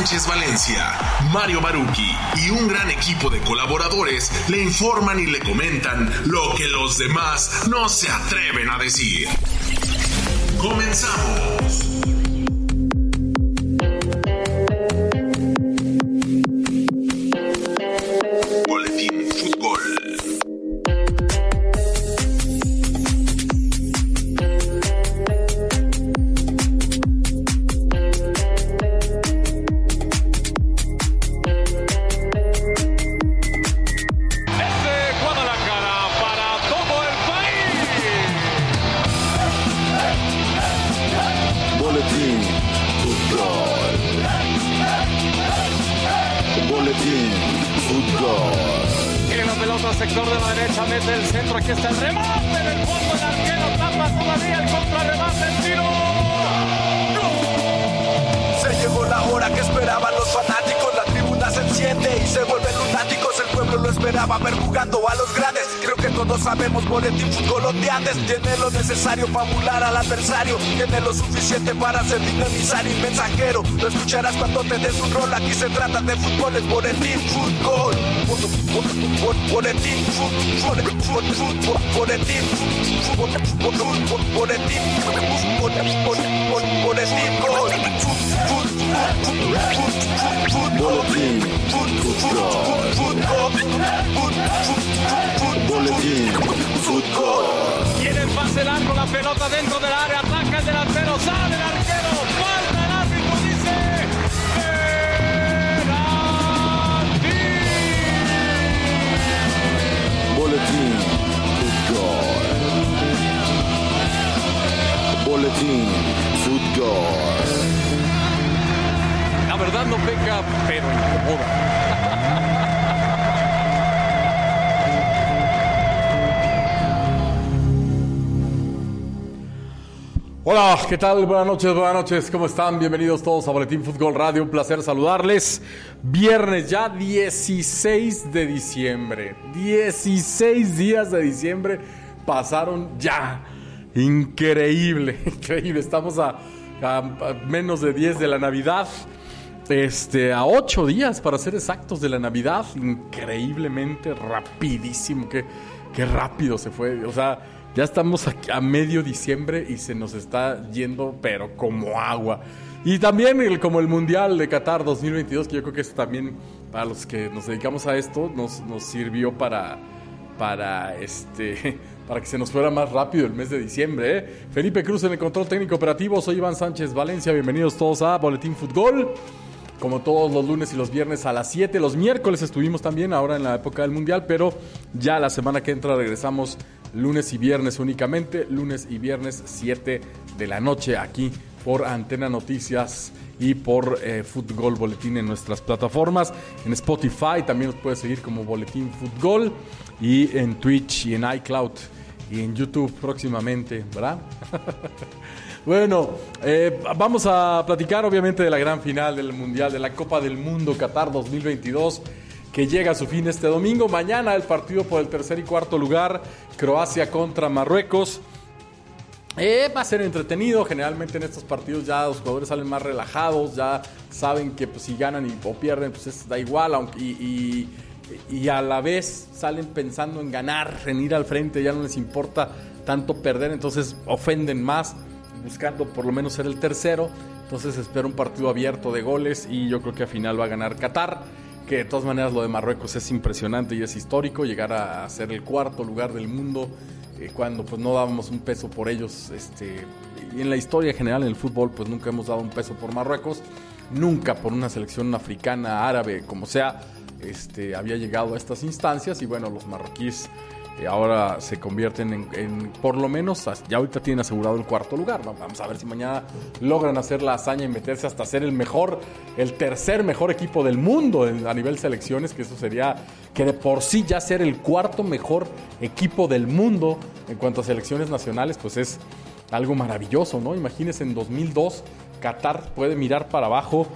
Sánchez Valencia, Mario Baruki y un gran equipo de colaboradores le informan y le comentan lo que los demás no se atreven a decir. Comenzamos. Para ser dinamizar y mensajero. Lo escucharás cuando te des un rol. Aquí se trata de fútbol, es boletín fútbol. Boletín fútbol. Boletín fútbol. Boletín fútbol. Boletín gol. Boletín Fútbol. Tiene el pase largo, la pelota dentro del área, ataca el delantero, sale el arquero, falta el árbitro, dice. penalti. Boletín Fútbol. Boletín Fútbol. La verdad no peca, pero incomoda. Hola, ¿qué tal? Buenas noches, buenas noches, ¿cómo están? Bienvenidos todos a Boletín Fútbol Radio, un placer saludarles. Viernes ya 16 de diciembre, 16 días de diciembre pasaron ya. Increíble, increíble, estamos a, menos de 10 de la Navidad. Este, a 8 días para ser exactos de la Navidad, increíblemente rapidísimo, qué, qué rápido se fue. O sea, ya estamos a medio diciembre y se nos está yendo, pero como agua. Y también como el Mundial de Qatar 2022, que yo creo que eso también, para los que nos dedicamos a esto, nos, nos sirvió para, para, este, para que se nos fuera más rápido el mes de diciembre. ¿eh? Felipe Cruz en el control técnico operativo, soy Iván Sánchez Valencia, bienvenidos todos a Boletín Fútbol. Como todos los lunes y los viernes a las 7, los miércoles estuvimos también ahora en la época del Mundial, pero ya la semana que entra regresamos lunes y viernes únicamente, lunes y viernes 7 de la noche aquí por Antena Noticias y por eh, Fútbol Boletín en nuestras plataformas. En Spotify también nos puedes seguir como Boletín Fútbol y en Twitch y en iCloud y en YouTube próximamente, ¿verdad? bueno, eh, vamos a platicar obviamente de la gran final del Mundial, de la Copa del Mundo Qatar 2022 que llega a su fin este domingo. Mañana el partido por el tercer y cuarto lugar, Croacia contra Marruecos. Eh, va a ser entretenido. Generalmente en estos partidos ya los jugadores salen más relajados, ya saben que pues, si ganan y, o pierden, pues es- da igual. Y- y a la vez salen pensando en ganar, en ir al frente, ya no les importa tanto perder, entonces ofenden más, buscando por lo menos ser el tercero. Entonces espero un partido abierto de goles y yo creo que al final va a ganar Qatar. Que de todas maneras lo de Marruecos es impresionante y es histórico llegar a ser el cuarto lugar del mundo eh, cuando pues no dábamos un peso por ellos este y en la historia general en el fútbol pues nunca hemos dado un peso por Marruecos Nunca por una selección africana, árabe, como sea, este, había llegado a estas instancias y bueno, los marroquíes ahora se convierten en, por lo menos, ya ahorita tienen asegurado el cuarto lugar. Vamos a ver si mañana logran hacer la hazaña y meterse hasta ser el mejor, el tercer mejor equipo del mundo a nivel selecciones, que eso sería que de por sí ya ser el cuarto mejor equipo del mundo en cuanto a selecciones nacionales, pues es algo maravilloso, ¿no? Imagínense en 2002, Qatar puede mirar para abajo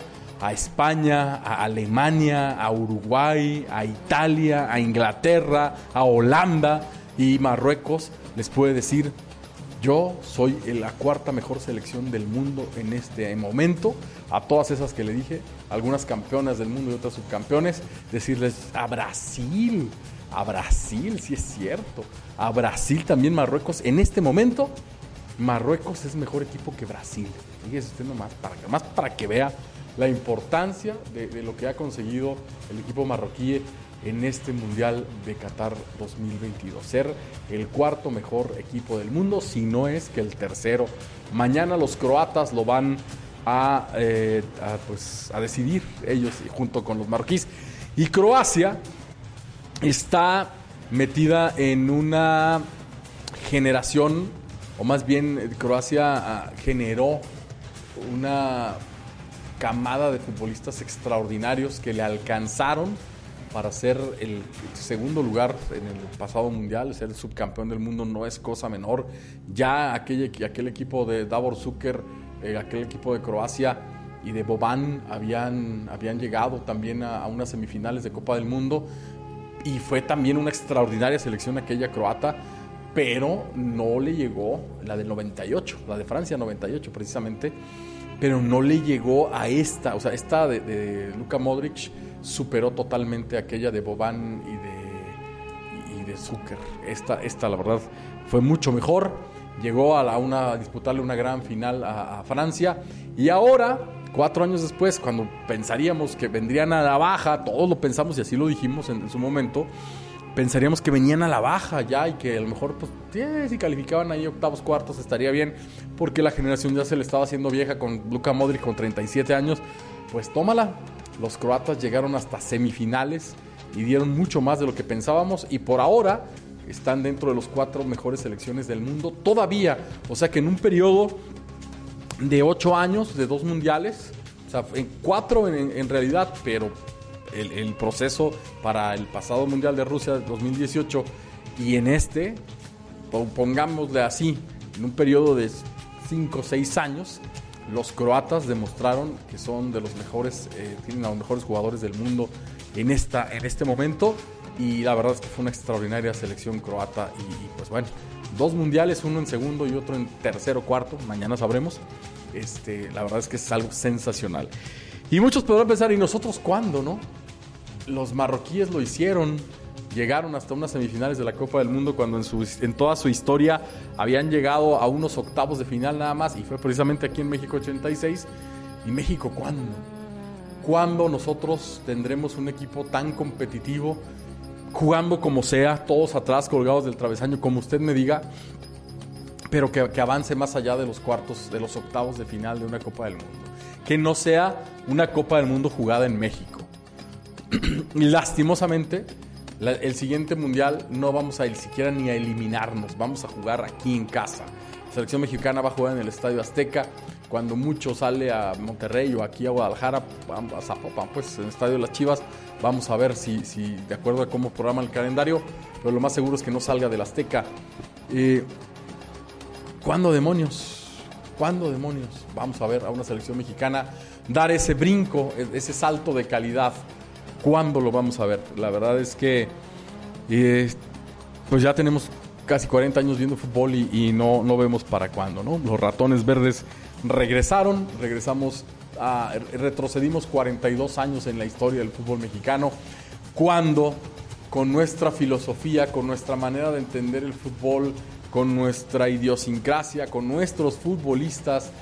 a España, a Alemania, a Uruguay, a Italia, a Inglaterra, a Holanda y Marruecos les puede decir, yo soy la cuarta mejor selección del mundo en este momento. A todas esas que le dije, algunas campeonas del mundo y otras subcampeones, decirles a Brasil, a Brasil, sí es cierto, a Brasil también Marruecos. En este momento, Marruecos es mejor equipo que Brasil. Fíjese usted nomás, para, más para que vea la importancia de, lo que ha conseguido el equipo marroquí en este Mundial de Qatar 2022. Ser el cuarto mejor equipo del mundo, si no es que el tercero. Mañana los croatas lo van a, eh, pues, a decidir ellos junto con los marroquíes. Y Croacia está metida en una generación, o más bien eh, Croacia ah, generó una camada de futbolistas extraordinarios que le alcanzaron para ser el segundo lugar en el pasado mundial, ser el subcampeón del mundo no es cosa menor. Ya aquel, aquel equipo de Davor Zucker, eh, aquel equipo de Croacia y de Boban habían, habían llegado también a, a unas semifinales de Copa del Mundo y fue también una extraordinaria selección aquella croata, pero no le llegó la del 98, la de Francia 98 precisamente, pero no le llegó a esta, o sea, esta de, de Luka Modric superó totalmente aquella de Boban y de, y de Zucker. Esta, esta, la verdad, fue mucho mejor. Llegó a, la, una, disputarle una gran final a, Francia y ahora cuatro años después, cuando pensaríamos que vendrían a la baja, todos lo pensamos y así lo dijimos en su momento, pensaríamos que venían a la baja ya y que a lo mejor, pues, eh, si calificaban ahí octavos, cuartos, estaría bien, porque la generación ya se le estaba haciendo vieja con Luka Modric con 37 años. Pues tómala. Los croatas llegaron hasta semifinales y dieron mucho más de lo que pensábamos y por ahora están dentro de los cuatro mejores selecciones del mundo todavía. O sea que en un periodo de ocho años, de dos mundiales, o sea, en cuatro en realidad, pero el, proceso para el pasado mundial de Rusia 2018 y en este, pongámosle así, en un periodo de cinco o seis años, los croatas demostraron que son de los mejores, eh, tienen a los mejores jugadores del mundo en, esta, en este momento. Y la verdad es que fue una extraordinaria selección croata. Y, y pues bueno, dos mundiales, uno en segundo y otro en tercero, cuarto. Mañana sabremos. Este, la verdad es que es algo sensacional. Y muchos podrán pensar, ¿y nosotros cuándo, no? Los marroquíes lo hicieron. Llegaron hasta unas semifinales de la Copa del Mundo cuando en, su, en toda su historia habían llegado a unos octavos de final nada más. Y fue precisamente aquí en México 86. ¿Y México cuándo? ¿Cuándo nosotros tendremos un equipo tan competitivo? Jugando como sea, todos atrás, colgados del travesaño, como usted me diga, pero que, que, avance más allá de los cuartos, de los octavos de final de una Copa del Mundo. Que no sea una Copa del Mundo jugada en México. Lastimosamente, la, el siguiente mundial no vamos a ni siquiera ni a eliminarnos, vamos a jugar aquí en casa. La selección mexicana va a jugar en el Estadio Azteca. Cuando mucho sale a Monterrey o aquí a Guadalajara, a Zapopan, pues en el Estadio de las Chivas, vamos a ver si, de acuerdo a cómo programa el calendario, pero lo más seguro es que no salga del Azteca. Eh, ¿Cuándo demonios? ¿Cuándo demonios? Vamos a ver a una selección mexicana dar ese brinco, ese salto de calidad. ¿Cuándo lo vamos a ver? La verdad es que eh, pues ya tenemos casi 40 años viendo fútbol y, no, no vemos para cuándo, ¿no? Los ratones verdes regresaron, regresamos, a, retrocedimos 42 años en la historia del fútbol mexicano, cuando con nuestra filosofía, con nuestra manera de entender el fútbol, con nuestra idiosincrasia, con nuestros futbolistas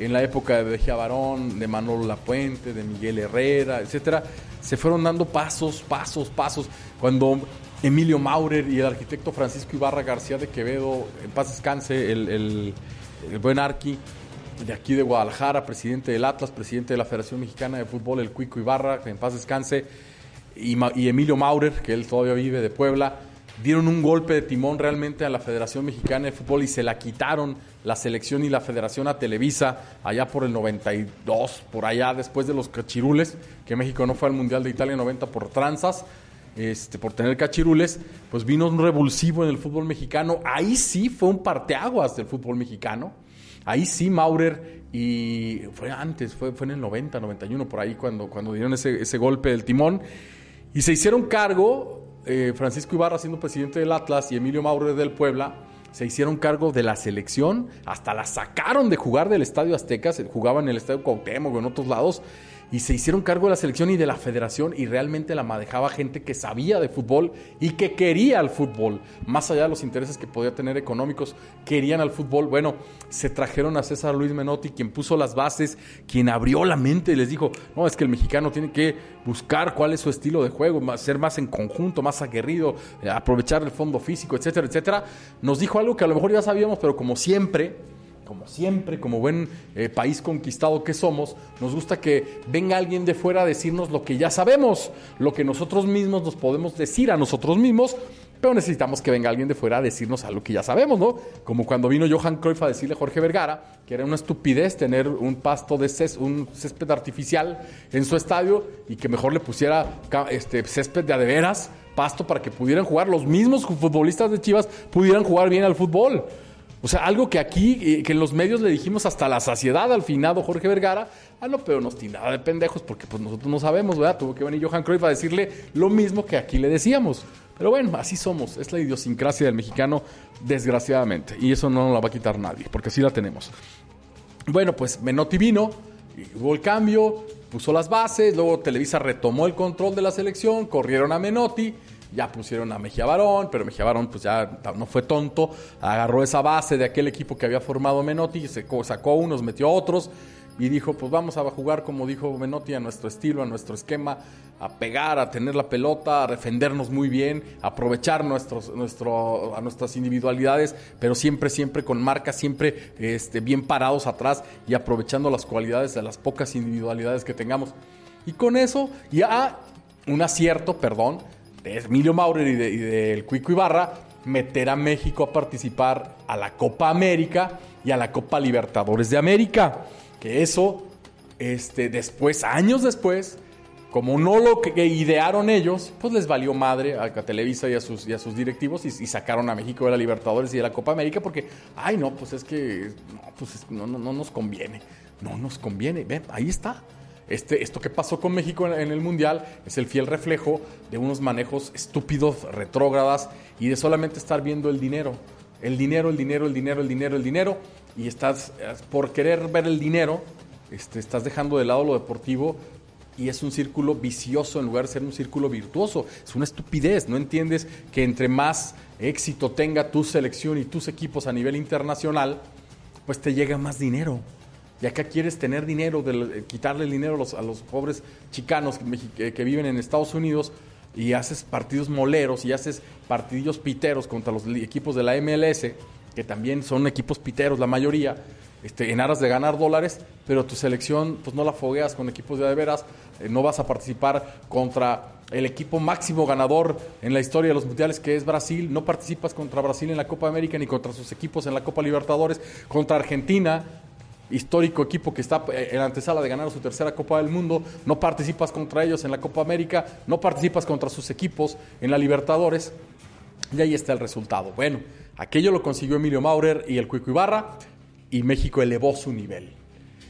en la época de Dejía Barón, de Manolo Lapuente, de Miguel Herrera, etcétera, se fueron dando pasos, pasos, pasos. Cuando Emilio Maurer y el arquitecto Francisco Ibarra García de Quevedo, en paz descanse, el, buen Arqui, de aquí de Guadalajara, presidente del Atlas, presidente de la Federación Mexicana de Fútbol, el Cuico Ibarra, en paz descanse, y Emilio Maurer, que él todavía vive de Puebla, dieron un golpe de timón realmente a la Federación Mexicana de Fútbol y se la quitaron la selección y la federación a Televisa allá por el 92, por allá después de los cachirules, que México no fue al Mundial de Italia 90 por tranzas. Este, por tener cachirules, pues vino un revulsivo en el fútbol mexicano. Ahí sí fue un parteaguas del fútbol mexicano. Ahí sí Maurer y fue antes, fue, fue en el 90, 91, por ahí cuando, cuando dieron ese, ese golpe del timón. Y se hicieron cargo, eh, Francisco Ibarra siendo presidente del Atlas y Emilio Maurer del Puebla, se hicieron cargo de la selección, hasta la sacaron de jugar del Estadio Azteca, se jugaba en el Estadio Cuauhtémoc o en otros lados, y se hicieron cargo de la selección y de la federación y realmente la manejaba gente que sabía de fútbol y que quería al fútbol, más allá de los intereses que podía tener económicos, querían al fútbol. Bueno, se trajeron a César Luis Menotti, quien puso las bases, quien abrió la mente y les dijo, no, es que el mexicano tiene que buscar cuál es su estilo de juego, ser más en conjunto, más aguerrido, eh, aprovechar el fondo físico, etcétera, etcétera. Nos dijo algo que a lo mejor ya sabíamos, pero como siempre, como siempre, como buen eh, país conquistado que somos, nos gusta que venga alguien de fuera a decirnos lo que ya sabemos, lo que nosotros mismos nos podemos decir a nosotros mismos, pero necesitamos que venga alguien de fuera a decirnos algo que ya sabemos, ¿no? Como cuando vino Johan Cruyff a decirle a Jorge Vergara que era una estupidez tener un pasto de cés- un césped artificial en su estadio y que mejor le pusiera este césped de adeveras, pasto para que pudieran jugar los mismos futbolistas de Chivas pudieran jugar bien al fútbol. O sea, algo que aquí, eh, que en los medios le dijimos hasta la saciedad al finado Jorge Vergara, ah, no, pero nos tildaba de pendejos porque pues nosotros no sabemos, ¿verdad? Tuvo que venir Johan Cruyff a decirle lo mismo que aquí le decíamos. Pero bueno, así somos, es la idiosincrasia del mexicano, desgraciadamente, y eso no nos la va a quitar nadie, porque así la tenemos. Bueno, pues Menotti vino, hubo el cambio, puso las bases, luego Televisa retomó el control de la selección, corrieron a Menotti, ya pusieron a Mejía Barón, pero Mejía Barón pues ya no fue tonto, agarró esa base de aquel equipo que había formado Menotti, sacó, sacó unos, metió otros y dijo, pues vamos a jugar como dijo Menotti, a nuestro estilo, a nuestro esquema, a pegar, a tener la pelota, a defendernos muy bien, a aprovechar nuestros, nuestro, a nuestras individualidades, pero siempre, siempre con marca, siempre este, bien parados atrás y aprovechando las cualidades de las pocas individualidades que tengamos. Y con eso, ya un acierto, perdón, de Emilio Maurer y, de- y del Cuico Ibarra, meter a México a participar a la Copa América y a la Copa Libertadores de América. Que eso, este, después, años después, como no lo que idearon ellos, pues les valió madre a, Televisa y a sus, y a sus directivos y, sacaron a México de la Libertadores y de la Copa América porque, ay, no, pues es que no, pues es- no, no, no nos conviene. No nos conviene. Ven, ahí está. Este, esto que pasó con México en, el Mundial es el fiel reflejo de unos manejos estúpidos, retrógradas y de solamente estar viendo el dinero. El dinero, el dinero, el dinero, el dinero, el dinero. Y estás, eh, por querer ver el dinero, este, estás dejando de lado lo deportivo y es un círculo vicioso en lugar de ser un círculo virtuoso. Es una estupidez. No entiendes que entre más éxito tenga tu selección y tus equipos a nivel internacional, pues te llega más dinero. Y acá quieres tener dinero, del- eh, quitarle el dinero a los, a los pobres chicanos que, viven en Estados Unidos y haces partidos moleros y haces partidillos piteros contra los equipos de la MLS, que también son equipos piteros la mayoría, este, en aras de ganar dólares, pero tu selección pues no la fogueas con equipos de de veras, eh, no vas a participar contra el equipo máximo ganador en la historia de los mundiales que es Brasil, no participas contra Brasil en la Copa América ni contra sus equipos en la Copa Libertadores, contra Argentina, histórico equipo que está eh, en la antesala de ganar su tercera Copa del Mundo, no participas contra ellos en la Copa América, no participas contra sus equipos en la Libertadores, y ahí está el resultado. Bueno, aquello lo consiguió Emilio Maurer y el Cuico Ibarra, y México elevó su nivel.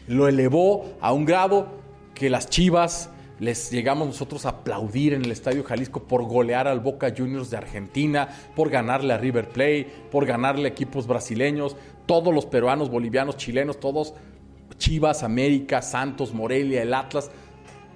Lo elevó a un grado que las Chivas les llegamos nosotros a aplaudir en el Estadio Jalisco por golear al Boca Juniors de Argentina, por ganarle a River Plate, por ganarle a equipos brasileños, todos los peruanos, bolivianos, chilenos, todos Chivas, América, Santos, Morelia, el Atlas,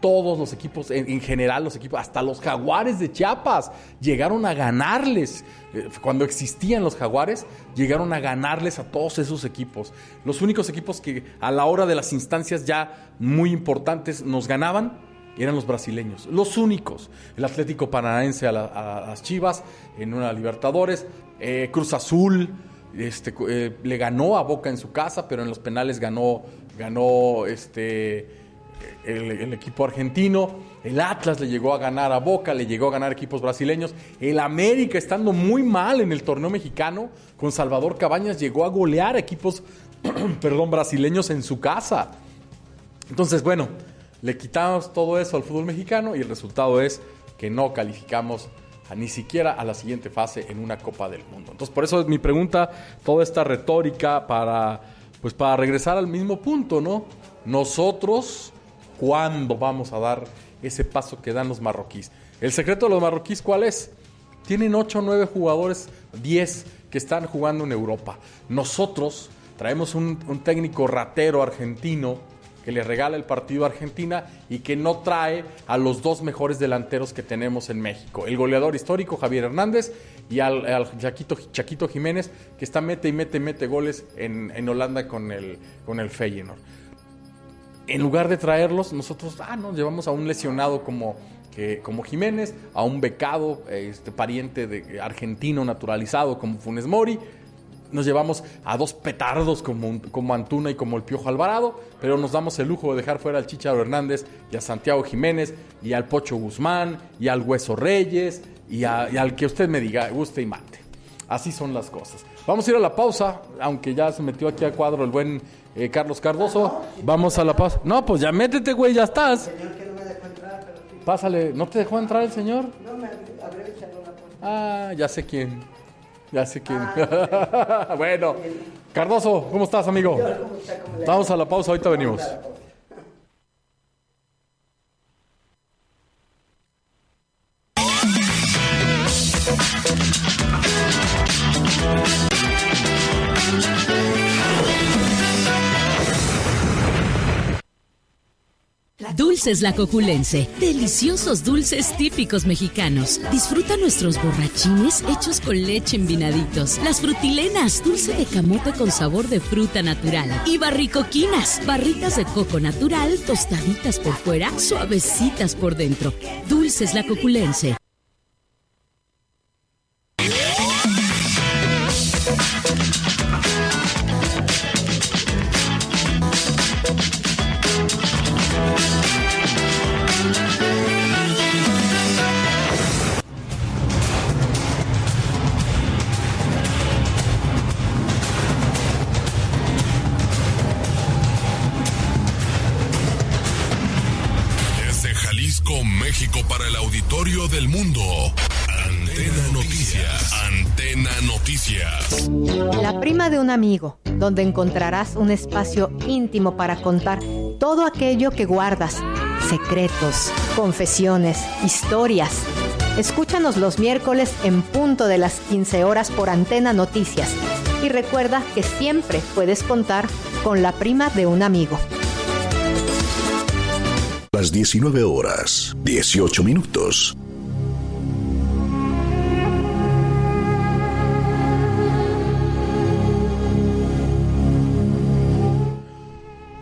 todos los equipos, en, en general los equipos, hasta los jaguares de Chiapas, llegaron a ganarles. Eh, Cuando existían los jaguares, llegaron a ganarles a todos esos equipos. Los únicos equipos que a la hora de las instancias ya muy importantes nos ganaban eran los brasileños. Los únicos. El Atlético Paranaense a las Chivas, en una Libertadores, eh, Cruz Azul, este, eh, le ganó a Boca en su casa, pero en los penales ganó, ganó este, el, el equipo argentino. El Atlas le llegó a ganar a Boca, le llegó a ganar equipos brasileños. El América, estando muy mal en el torneo mexicano, con Salvador Cabañas, llegó a golear equipos perdón, brasileños en su casa. Entonces, bueno, le quitamos todo eso al fútbol mexicano y el resultado es que no calificamos a ni siquiera a la siguiente fase en una Copa del Mundo. Entonces, por eso es mi pregunta, toda esta retórica para, pues, para regresar al mismo punto, ¿no? Nosotros, ¿cuándo vamos a dar ese paso que dan los marroquíes? El secreto de los marroquíes, ¿cuál es? Tienen 8 o 9 jugadores, 10 que están jugando en Europa. Nosotros traemos un, un técnico ratero argentino que le regala el partido a Argentina y que no trae a los dos mejores delanteros que tenemos en México. El goleador histórico Javier Hernández y al, al Chaquito, Jiménez que está mete y mete y mete goles en, en Holanda con el, con el Feyenoord en lugar de traerlos, nosotros ah, nos llevamos a un lesionado como, que, como Jiménez, a un becado, este, pariente de, argentino naturalizado como Funes Mori. Nos llevamos a dos petardos como, como Antuna y como el Piojo Alvarado, pero nos damos el lujo de dejar fuera al Chicharo Hernández y a Santiago Jiménez y al Pocho Guzmán y al Hueso Reyes y, a- y al que usted me diga, guste y mate. Así son las cosas. Vamos a ir a la pausa, aunque ya se metió aquí al cuadro el buen eh, Carlos Cardoso. Vamos a la pausa. No, pues ya métete, güey, ya estás. Pásale, ¿no te dejó entrar el señor? No, me abrió Ah, ya sé quién. Ya sé quién. bueno, Cardoso, ¿cómo estás, amigo? Vamos a la pausa, ahorita venimos. Dulces La Coculense. Deliciosos dulces típicos mexicanos. Disfruta nuestros borrachines hechos con leche en vinaditos. Las frutilenas, dulce de camote con sabor de fruta natural. Y barricoquinas, barritas de coco natural, tostaditas por fuera, suavecitas por dentro. Dulces La Coculense. Un amigo, donde encontrarás un espacio íntimo para contar todo aquello que guardas, secretos, confesiones, historias. Escúchanos los miércoles en punto de las 15 horas por Antena Noticias. Y recuerda que siempre puedes contar con la prima de un amigo. Las 19 horas, 18 minutos.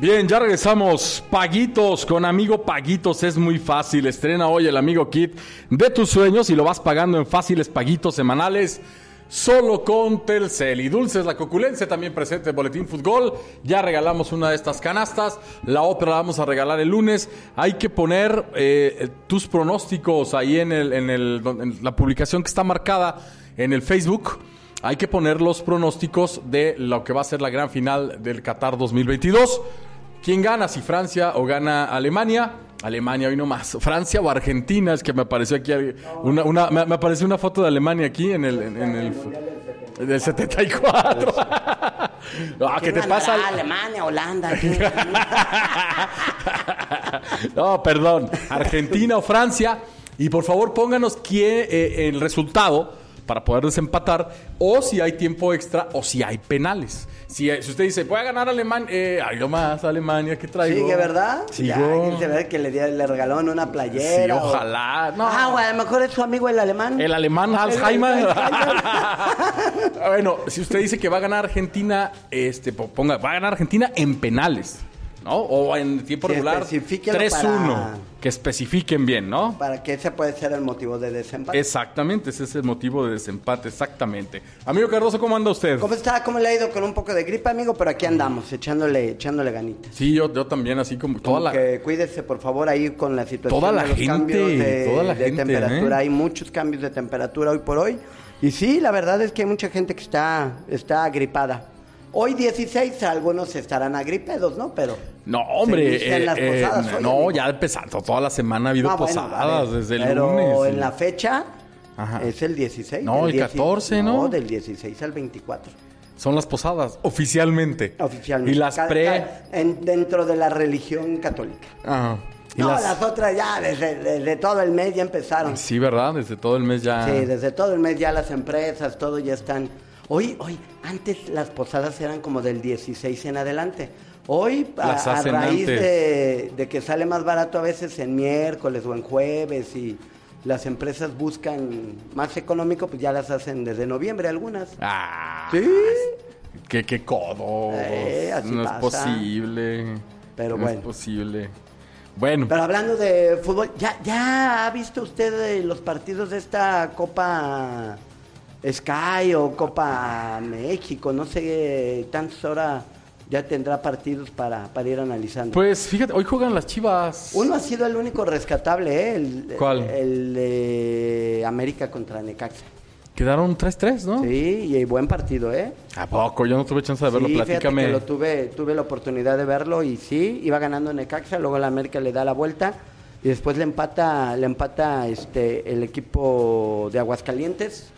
Bien, ya regresamos. Paguitos con amigo Paguitos es muy fácil. Estrena hoy el amigo Kit de tus sueños y lo vas pagando en fáciles paguitos semanales. Solo con Telcel y Dulces La Coculense también presente en Boletín Fútbol. Ya regalamos una de estas canastas. La otra la vamos a regalar el lunes. Hay que poner eh, tus pronósticos ahí en, el, en, la publicación que está marcada en el Facebook. Hay que poner los pronósticos de lo que va a ser la gran final del Qatar 2022. ¿Quién gana? Si Francia o gana Alemania. Alemania hoy nomás. Francia o Argentina. Es que me apareció aquí una, una- me, me apareció una foto de Alemania aquí en el, en, en el del 74. ah, ¿qué te ¿Quién pasa? Alemania, Holanda. no, perdón. Argentina o Francia. Y por favor pónganos quién, eh, el resultado para poder desempatar. O si hay tiempo extra o si hay penales. Si, si usted dice, voy a ganar Alemania. Eh, ay, no más, Alemania, ¿qué traigo? Sigue, ¿verdad? Sigo. Ya, se ve que le, le regalaron una playera. Sí, o- ojalá. No. Ah, güey, a lo mejor es su amigo el alemán. El alemán Alzheimer. El Alzheimer. bueno, si usted dice que va a ganar Argentina, este, po- ponga, va a ganar Argentina en penales. ¿No? O en tiempo Sí, regular especifíquelo 3-1. para- Que especifiquen bien, ¿no? Para que ese puede ser el motivo de desempate. Exactamente, ese es el motivo de desempate, exactamente. Amigo Cardoso, ¿cómo anda usted? ¿Cómo está? ¿Cómo le ha ido con un poco de gripe, amigo? Pero aquí andamos, echándole, echándole ganitas. Sí, yo, yo también, así como toda Como la... que cuídese, por favor, ahí con la situación Toda la de los gente, cambios de, toda la de gente, temperatura. ¿eh? Hay muchos cambios de temperatura hoy por hoy. Y sí, la verdad es que hay mucha gente que está, está agripada. Hoy 16, algunos estarán agripedos, ¿no? Pero... No, se hombre, inician eh, las eh, posadas hoy, no, amigo. ya empezando, toda la semana ha habido Ah, bueno, posadas ver, desde el pero lunes. en la fecha Ajá. es el 16. No, el 14, ¿no? No, del 16 al 24. Son las posadas, oficialmente. Oficialmente. Y las Ca- pre... en- dentro de la religión católica. Ajá. Y No, las- las... otras ya desde, desde todo el mes ya empezaron. Sí, ¿verdad? Desde todo el mes ya... Sí, desde todo el mes ya las empresas, todo ya están. Hoy, hoy, antes las posadas eran como del 16 en adelante. Hoy, a, raíz de, de que sale más barato a veces en miércoles o en jueves y las empresas buscan más económico, pues ya las hacen desde noviembre algunas. Ah, Sí. qué, qué codo. Eh, así no pasa. es posible. Pero no bueno. es posible. Bueno, Pero hablando de fútbol, ¿ya, ya ha visto usted los partidos de esta Copa Sky o Copa México? No sé, tantas horas ya tendrá partidos para, para ir analizando. pues fíjate, hoy juegan las chivas. Uno ha sido el único rescatable, ¿eh? El, ¿Cuál? El de América contra Necaxa. Quedaron 3-3, ¿no? Sí, y buen partido, ¿eh? ¿A poco? Yo no tuve chance de verlo. Sí, Platícame. que lo tuve, tuve la oportunidad de verlo y sí, iba ganando Necaxa, luego la América le da la vuelta y después le empata, le empata este el equipo de Aguascalientes.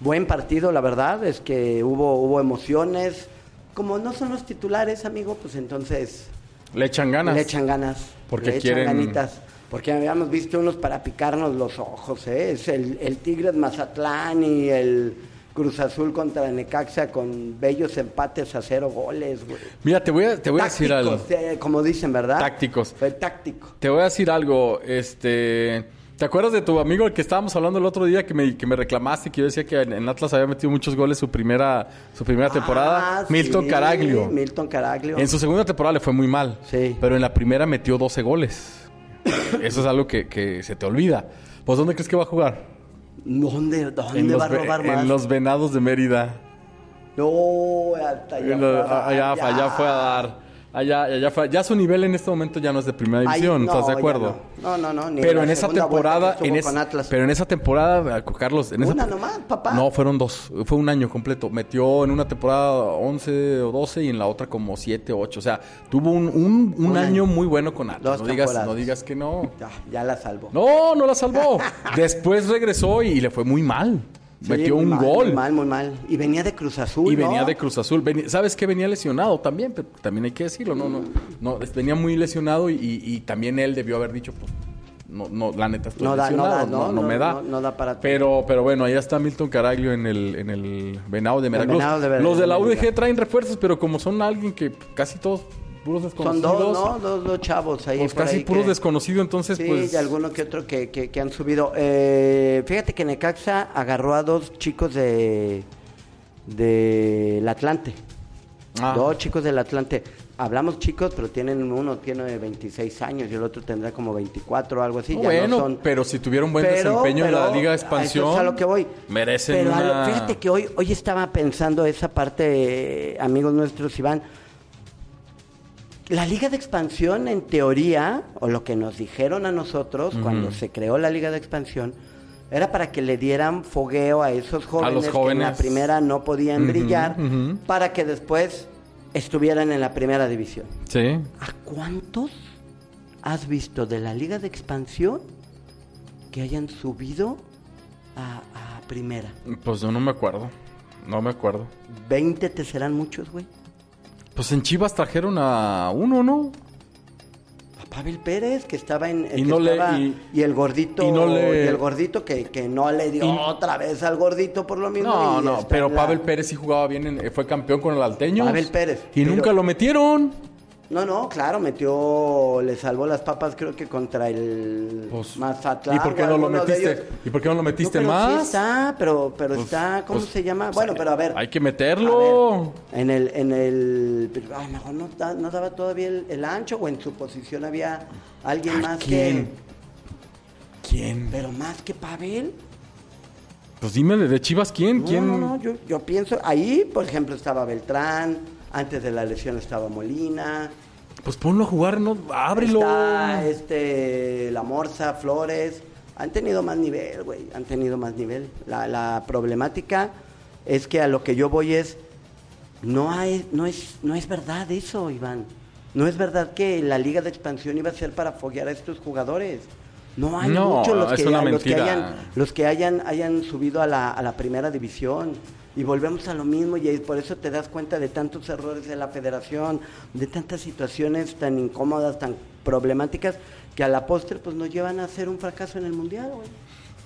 Buen partido, la verdad, es que hubo, hubo emociones. Como no son los titulares, amigo, pues entonces Le echan ganas. le echan ganas. Porque le echan quieren- ganitas. Porque habíamos visto unos para picarnos los ojos, ¿eh? Es el, el Tigres Mazatlán y el Cruz Azul contra Necaxa con bellos empates a cero goles, güey. Mira, te voy a, te voy a decir algo. Eh, como dicen, ¿verdad? Tácticos. Fue táctico. Te voy a decir algo. Este. ¿Te acuerdas de tu amigo el que estábamos hablando el otro día que me, que me reclamaste que yo decía que en, en Atlas había metido muchos goles su primera, su primera temporada? Ah, Milton sí, Caraglio. Milton Caraglio. En su segunda temporada le fue muy mal. Sí. Pero en la primera metió 12 goles. Eso es algo que, que se te olvida. Pues ¿dónde crees que va a jugar? ¿Dónde, dónde en, va a robar en más? los Venados de Mérida. No, hasta allá. En lo- fue a dar, allá, allá fue a dar. Allá, allá fue- ya su nivel en este momento ya no es de primera Ahí- división, no, ¿estás de acuerdo? No, no, no. ni Pero en esa temporada, en es- pero en esa temporada, Carlos, en esa Una te- nomás, papá. No, fueron dos. Fue un año completo. Metió en una temporada 11 o 12 y en la otra como 7 o 8. O sea, tuvo un, un- un Un año año. muy bueno con Atlas. Dos No digas, temporadas. no digas que no. Ya, ya la salvó. No, no la salvó. Después regresó y le fue muy mal. Sí, Metió un mal, gol. Muy mal, muy mal. Y venía de Cruz Azul, Y venía de Cruz Azul. Venía- ¿Sabes qué? Venía lesionado también, pero también hay que decirlo. No, no, no. Venía muy lesionado y, y- también él debió haber dicho, pues, no, no, la neta estoy No da, no lesionado. da, no, no, no me da. No, da para Pero, pero bueno, ahí está Milton Caraglio en el, en el Venado de Veracruz. Venado de Ver- Los de la UDG traen refuerzos, pero como son alguien que casi todos puros Son desconocidos. dos, ¿no? Dos, dos chavos ahí. Pues por casi ahí puros que- desconocidos, entonces Sí, pues... y alguno que otro que, que- que han subido. Eh, fíjate que Necaxa agarró a dos chicos de del Atlante. Ah. Dos chicos del Atlante. Hablamos chicos, pero tienen uno tiene 26 años y el otro tendrá como 24 o algo así. No, ya no bueno, son- pero si tuvieron buen Pero- desempeño en la Liga de a eso Expansión, es a lo que voy. merecen Pero lo- fíjate que hoy, hoy estaba pensando esa parte, eh, amigos nuestros, Iván. La Liga de Expansión, en teoría, o lo que nos dijeron a nosotros cuando se creó la Liga de Expansión, era para que le dieran fogueo a esos jóvenes, que en la primera no podían brillar, para que después estuvieran en la primera división. Sí. ¿A cuántos has visto de la Liga de Expansión que hayan subido a, a primera? Pues yo no me acuerdo. No me acuerdo. ¿20 te serán muchos, güey? Pues en Chivas trajeron a uno, ¿no? A Pavel Pérez, que estaba en... Y que no le- estaba- y- y el gordito... y no le- y el gordito que, que no le dio otra vez al gordito por lo mismo. No, no, pero la- Pavel Pérez sí jugaba bien, en- fue campeón con el Alteño. Pavel Pérez, Y pero- nunca lo metieron. No, no, claro, metió, le salvó las papas creo que contra el Pues, Mazatlán. ¿Y por qué no lo metiste? ¿Y por qué no lo metiste No, pero más? Sí está, pero, pero Pues, está, ¿cómo pues, se llama? pues, bueno, pero a ver. Hay que meterlo. ver, en el, en el, pero a lo mejor no, da- no daba todavía el, el ancho o en su posición había alguien más ¿Quién? que, ¿Quién? pero más que Pavel. Pues dime de- de Chivas quién, No, quién. no, no, yo, yo pienso, ahí, por ejemplo, estaba Beltrán, antes de la lesión estaba Molina, Pues ponlo a jugar, no, ábrelo. está este, La Morsa, Flores, han tenido más nivel, güey, han tenido más nivel. La, la problemática es que a lo que yo voy es, no, hay, no, es, no es verdad eso, Iván. No es verdad que la liga de expansión iba a ser para foguear a estos jugadores. No hay No, muchos los que, los que hayan, los que hayan, hayan subido a la, a la primera división. Y volvemos a lo mismo y por eso te das cuenta de tantos errores de la federación, de tantas situaciones tan incómodas, tan problemáticas, que a la postre pues nos llevan a hacer un fracaso en el Mundial, güey.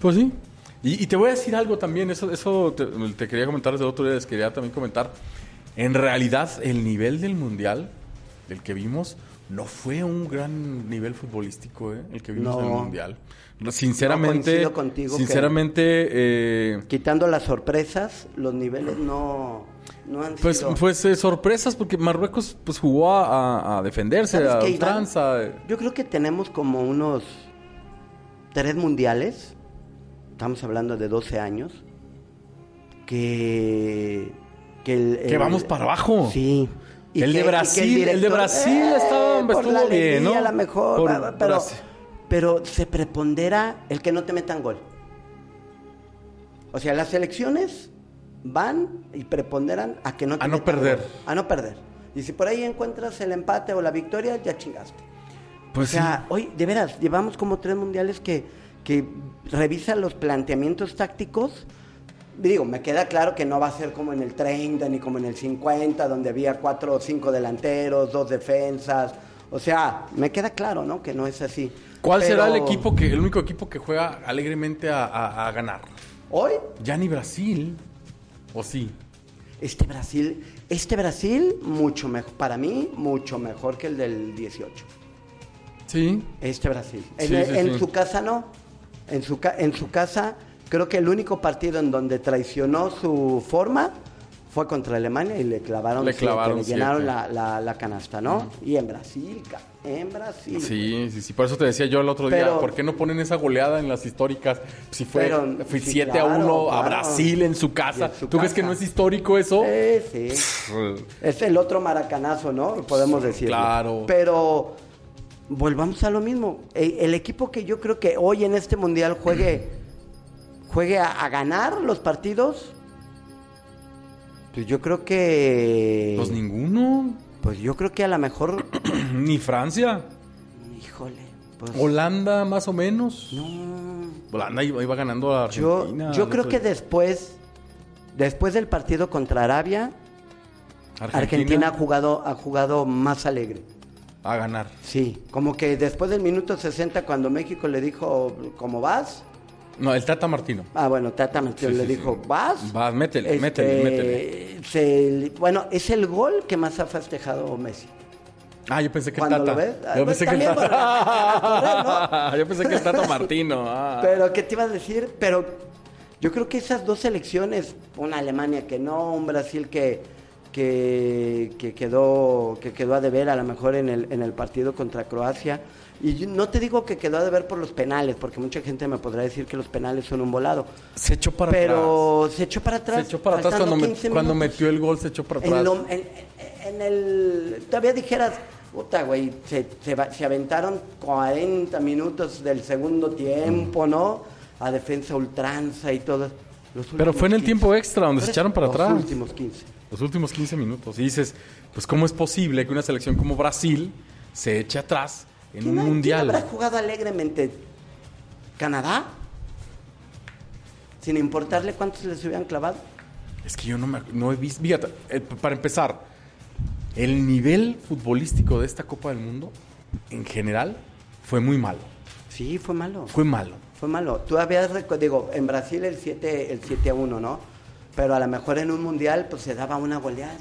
Pues sí. Y, y te voy a decir algo también, eso, eso te, te quería comentar desde otro día, les quería también comentar. En realidad, el nivel del mundial, del que vimos, no fue un gran nivel futbolístico, ¿eh? el que vimos en el No. mundial. Sinceramente, coincido contigo que- sinceramente, eh, Quitando las sorpresas, los niveles no, no han pues, sido... pues eh, sorpresas porque Marruecos pues jugó a, defenderse, ¿Sabes a qué, Iván? ultranza. Yo creo que tenemos como unos tres mundiales, estamos hablando de 12 años, que... Que, el- Que vamos para abajo. Sí. El de que- y que Brasil- el de Brasil estaba- por estuvo la bien, alegría, ¿no? a lo mejor, Por pero, pero, Brasil. pero se prepondera el que no te metan gol. O sea, las elecciones van y preponderan a que no te A no metan perder. gol, a no perder. Y si por ahí encuentras el empate o la victoria, ya chingaste. Pues o sea, hoy, de veras, llevamos como tres mundiales que, que revisan los planteamientos tácticos. Digo, me queda claro que no va a ser como en el 30 ni como en el 50, donde había cuatro o cinco delanteros, dos defensas. O sea, me queda claro, ¿no? Que no es así. ¿Cuál será el equipo que, el único equipo que juega alegremente a, a- a ganar? Hoy, Ya ni Brasil. ¿O sí? este Brasil, este Brasil, mucho mejor, para mí, mucho mejor que el del 18. Sí. Este Brasil. En, Sí, sí, en sí. su casa no. En su, en su casa, creo que el único partido en donde traicionó su forma fue contra Alemania y le clavaron, Le siete, clavaron le llenaron la, la- la canasta, ¿no? Y en Brasil, en Brasil. Sí, sí, sí. Por eso te decía yo el otro día, ¿por qué no ponen esa goleada en las históricas? Si fue, Pero, fue sí, 7 claro, a 1 a. Brasil en su casa. Y en su ¿Tú crees que casa. no es histórico eso? Sí, sí. Es el otro maracanazo, ¿no? Podemos decir. Claro. Pero volvamos a lo mismo. El, el equipo que yo creo que hoy en este mundial juegue, juegue a, a ganar los partidos, pues yo creo que. Pues ninguno. Pues yo creo que a lo mejor. Ni Francia. Híjole. Pues, Holanda, más o menos. no. Holanda iba, iba ganando a Yo, Argentina. yo el creo que después. Después del partido contra Arabia, Argentina, Argentina ha jugado, ha jugado más alegre. a ganar. Sí, como que después del minuto 60 cuando México le dijo, ¿cómo vas? No, el Tata Martino. Ah, bueno, Tata Martino Sí, le sí, dijo, sí. ¿vas? Vas, métele, Este, métele, métele. se- bueno, es el gol que más ha festejado Messi. Ah, yo pensé que el Tata. lo ves, ah, Yo pues pensé que el Tata. Yo pensé que el Tata Martino. ah. Pero, ¿qué te iba a decir? Pero yo creo que esas dos selecciones, una Alemania que no, un Brasil que, que, que quedó, que quedó a deber a lo mejor en el, en el partido contra Croacia. Y no te digo que quedó a deber por los penales, porque mucha gente me podrá decir que los penales son un volado. Se echó para atrás. Pero se echó para atrás. Se echó para atrás cuando, me- 15 cuando minutos. metió el gol, se echó para En, atrás. lo- en- en- el. Todavía dijeras, puta, güey, se, se, va- se aventaron 40 minutos del segundo tiempo, ¿no? A defensa ultranza y todo. Los Pero fue en el 15. tiempo extra donde se echaron para los atrás. últimos 15. Los últimos 15 minutos. Y dices, pues ¿cómo es posible que una selección como Brasil se eche atrás en ¿Quién un quién mundial? habrá jugado alegremente? ¿Canadá? Sin importarle cuántos les hubieran clavado. Es que yo no, me, no he visto... Fíjate, eh, para empezar, el nivel futbolístico de esta Copa del Mundo, en general, fue muy malo. Sí, fue malo. Fue malo. Fue malo. Tú habías, digo, en Brasil el 7, el 7 a 1, ¿no? Pero a lo mejor en un mundial pues se daba una goleada.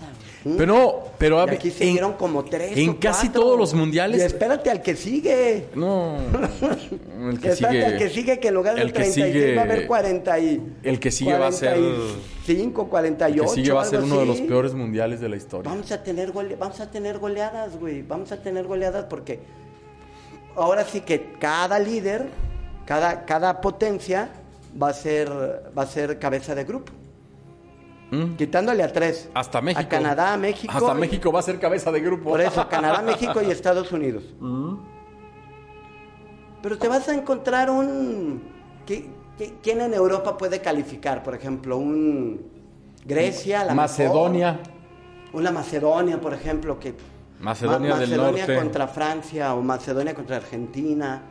¿Mm? Pero, pero Y a ver, aquí se en- dieron como tres. en o casi cuatro. todos los mundiales- Y espérate al que sigue. No, el que espérate al que sigue, sigue que en lugar de el que 36 sigue- va a haber 40 y el que sigue va a ser, 45, el 48. que sigue va a ser uno de los así. peores mundiales de la historia. Vamos a tener gole- vamos a tener goleadas, güey. Vamos a tener goleadas porque ahora sí que cada líder, cada, cada potencia va a ser va a ser cabeza de grupo. ¿Mm? Quitándole a tres. Hasta México. A Canadá, México. Hasta y- México va a ser cabeza de grupo. Por eso, Canadá, México y Estados Unidos. Mm. Pero te vas a encontrar un... ¿qué- qué- ¿Quién en Europa puede calificar? Por ejemplo, un... Grecia, la Macedonia. Una Macedonia, por ejemplo, que... Macedonia Ma- del Macedonia Norte. contra Francia o Macedonia contra Argentina.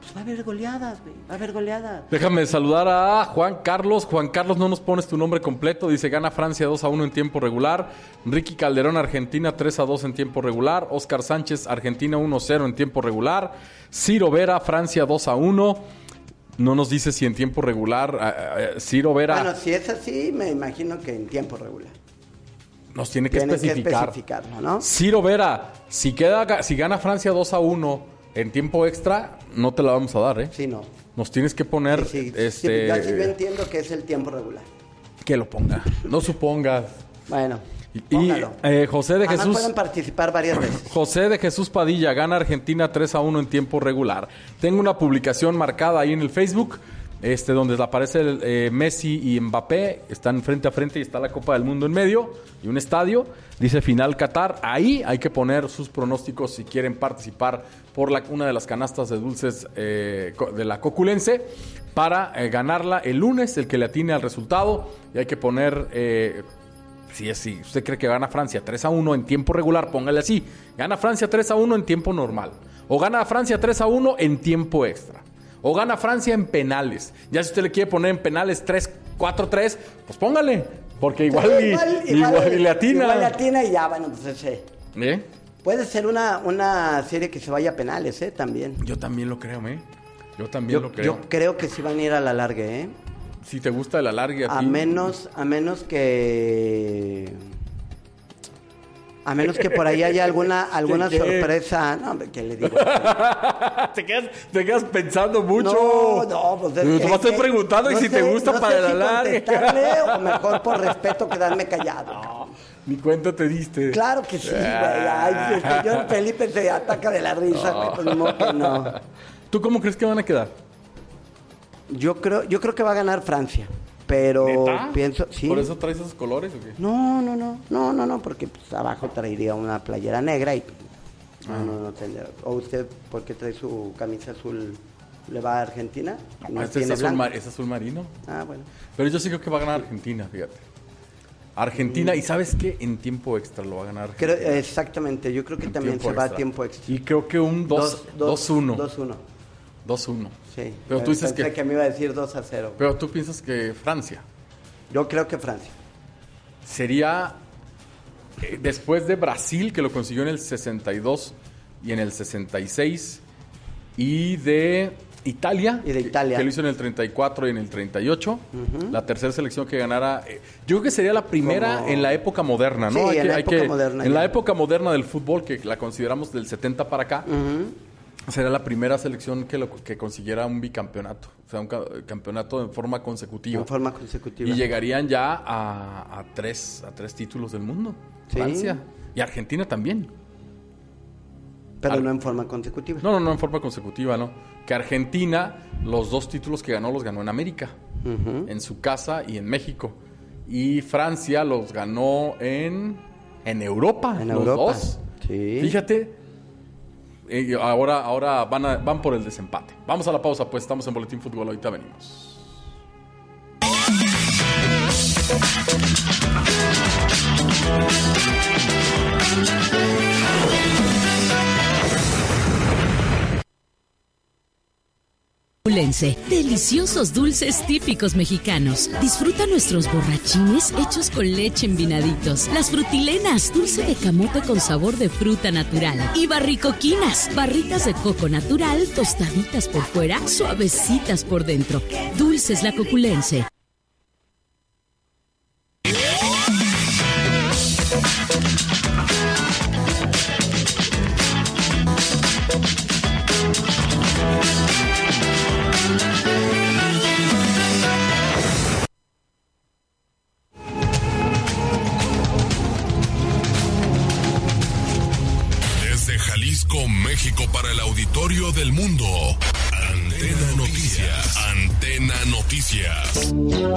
Pues va a haber goleadas, güey. Va a haber goleadas. Déjame saludar a Juan Carlos. Juan Carlos, no nos pones tu nombre completo. Dice, gana Francia 2 a 1 en tiempo regular. Ricky Calderón, Argentina 3 a 2 en tiempo regular. Oscar Sánchez, Argentina 1 a 0 en tiempo regular. Ciro Vera, Francia 2 a 1. No nos dice si en tiempo regular. ah, ah, Ciro Vera Bueno, si es así, me imagino que en tiempo regular. nos tiene que Tienen especificar. que especificarlo, ¿no? Ciro Vera, si, queda, si gana Francia 2 a 1 en tiempo extra, no te la vamos a dar, ¿eh? Sí, no. Nos tienes que poner Sí, sí, este, yo entiendo que es el tiempo regular. que lo ponga. No supongas. Bueno, Y, eh, José de Además Jesús pueden participar varias veces. José de Jesús Padilla gana Argentina 3 a 1 en tiempo regular. Tengo una publicación marcada ahí en el Facebook, este donde aparece eh, Messi y Mbappé, están frente a frente y está la Copa del Mundo en medio y un estadio. Dice final Qatar. Ahí hay que poner sus pronósticos si quieren participar por una de las canastas de dulces eh, de la Coculense para eh, ganarla el lunes, el que le atine al resultado. Y hay que poner si si usted cree que gana Francia 3 a 1 en tiempo regular, póngale así. Gana Francia 3 a 1 en tiempo normal. O gana Francia 3 a 1 en tiempo extra. O gana Francia en penales. Ya si usted le quiere poner en penales 3, 4, 3, pues póngale. Porque igual, y, igual, y le atina. Igual le atina y ya, bueno, pues ese. ¿Eh? Puede ser una, una serie que se vaya a penales, ¿eh? También. Yo también lo creo, ¿eh? Yo también Yo, lo creo. yo creo que sí van a ir a la larga, ¿eh? Si te gusta el alargue a A ti. menos, a menos que... A menos que por ahí haya alguna, alguna sorpresa. No, ¿qué le digo? te, quedas, te quedas pensando mucho. No, no, pues es Te que- estoy que- preguntando y no si te gusta no para sé si contestarle o mejor por respeto quedarme callado. Ni cuenta te diste. Claro que sí, güey. Ay, el señor Felipe se ataca de la risa, güey. Pues modo que no. ¿Tú cómo crees que van a quedar? Yo creo, yo creo que va a ganar Francia. Pero ¿Neta? pienso, sí. ¿Por eso traes esos colores o qué? No, no, no, no, no, no, porque pues, abajo traería una playera negra y Ah. no, no, no tendría. O usted, ¿por qué trae su camisa azul? ¿Le va a Argentina? No, este es azul, mar- es azul marino. Ah, bueno. Pero yo sí creo que va a ganar Argentina, fíjate. Argentina, ¿y sabes qué? En tiempo extra lo va a ganar Creo, Argentina. exactamente, yo creo que En también se va a tiempo extra. Y creo que un 2 Dos- 2-1. 2-1. 2-1. Sí. Pero tú dices Pensé que... me iba a decir 2 a 0. Pero tú piensas que Francia Yo creo que Francia. sería eh, después de Brasil, que lo consiguió en el 62 y en el 66, y de Italia, Y de que- Italia. Que, lo hizo en el 34 y en el 38, la tercera selección que ganara. eh, yo creo que sería la primera Como- en la época moderna, ¿no? Sí, en que, la época que- moderna En la ya. época moderna del fútbol, que la consideramos del 70 para acá. Sería la primera selección que, lo- que consiguiera un bicampeonato, o sea, un ca- campeonato en forma consecutiva. En forma consecutiva. Y llegarían ya a, a tres, a tres títulos del mundo. Sí. Francia. Y Argentina también. Pero no en forma consecutiva. No, no, no en forma consecutiva, ¿no? Que Argentina, los dos títulos que ganó los ganó en América. En su casa y en México. Y Francia los ganó en, en Europa. En los Europa. dos. Sí. Fíjate. Eh, ahora ahora van, van por el desempate. Vamos a la pausa, pues estamos en Boletín Fútbol. Ahorita venimos. Deliciosos dulces típicos mexicanos. Disfruta nuestros borrachines hechos con leche en vinaditos. Las frutilenas, dulce de camote con sabor de fruta natural. Y barricoquinas, barritas de coco natural, tostaditas por fuera, suavecitas por dentro. Dulces la coculense. Del mundo. Antena Noticias. Antena Noticias.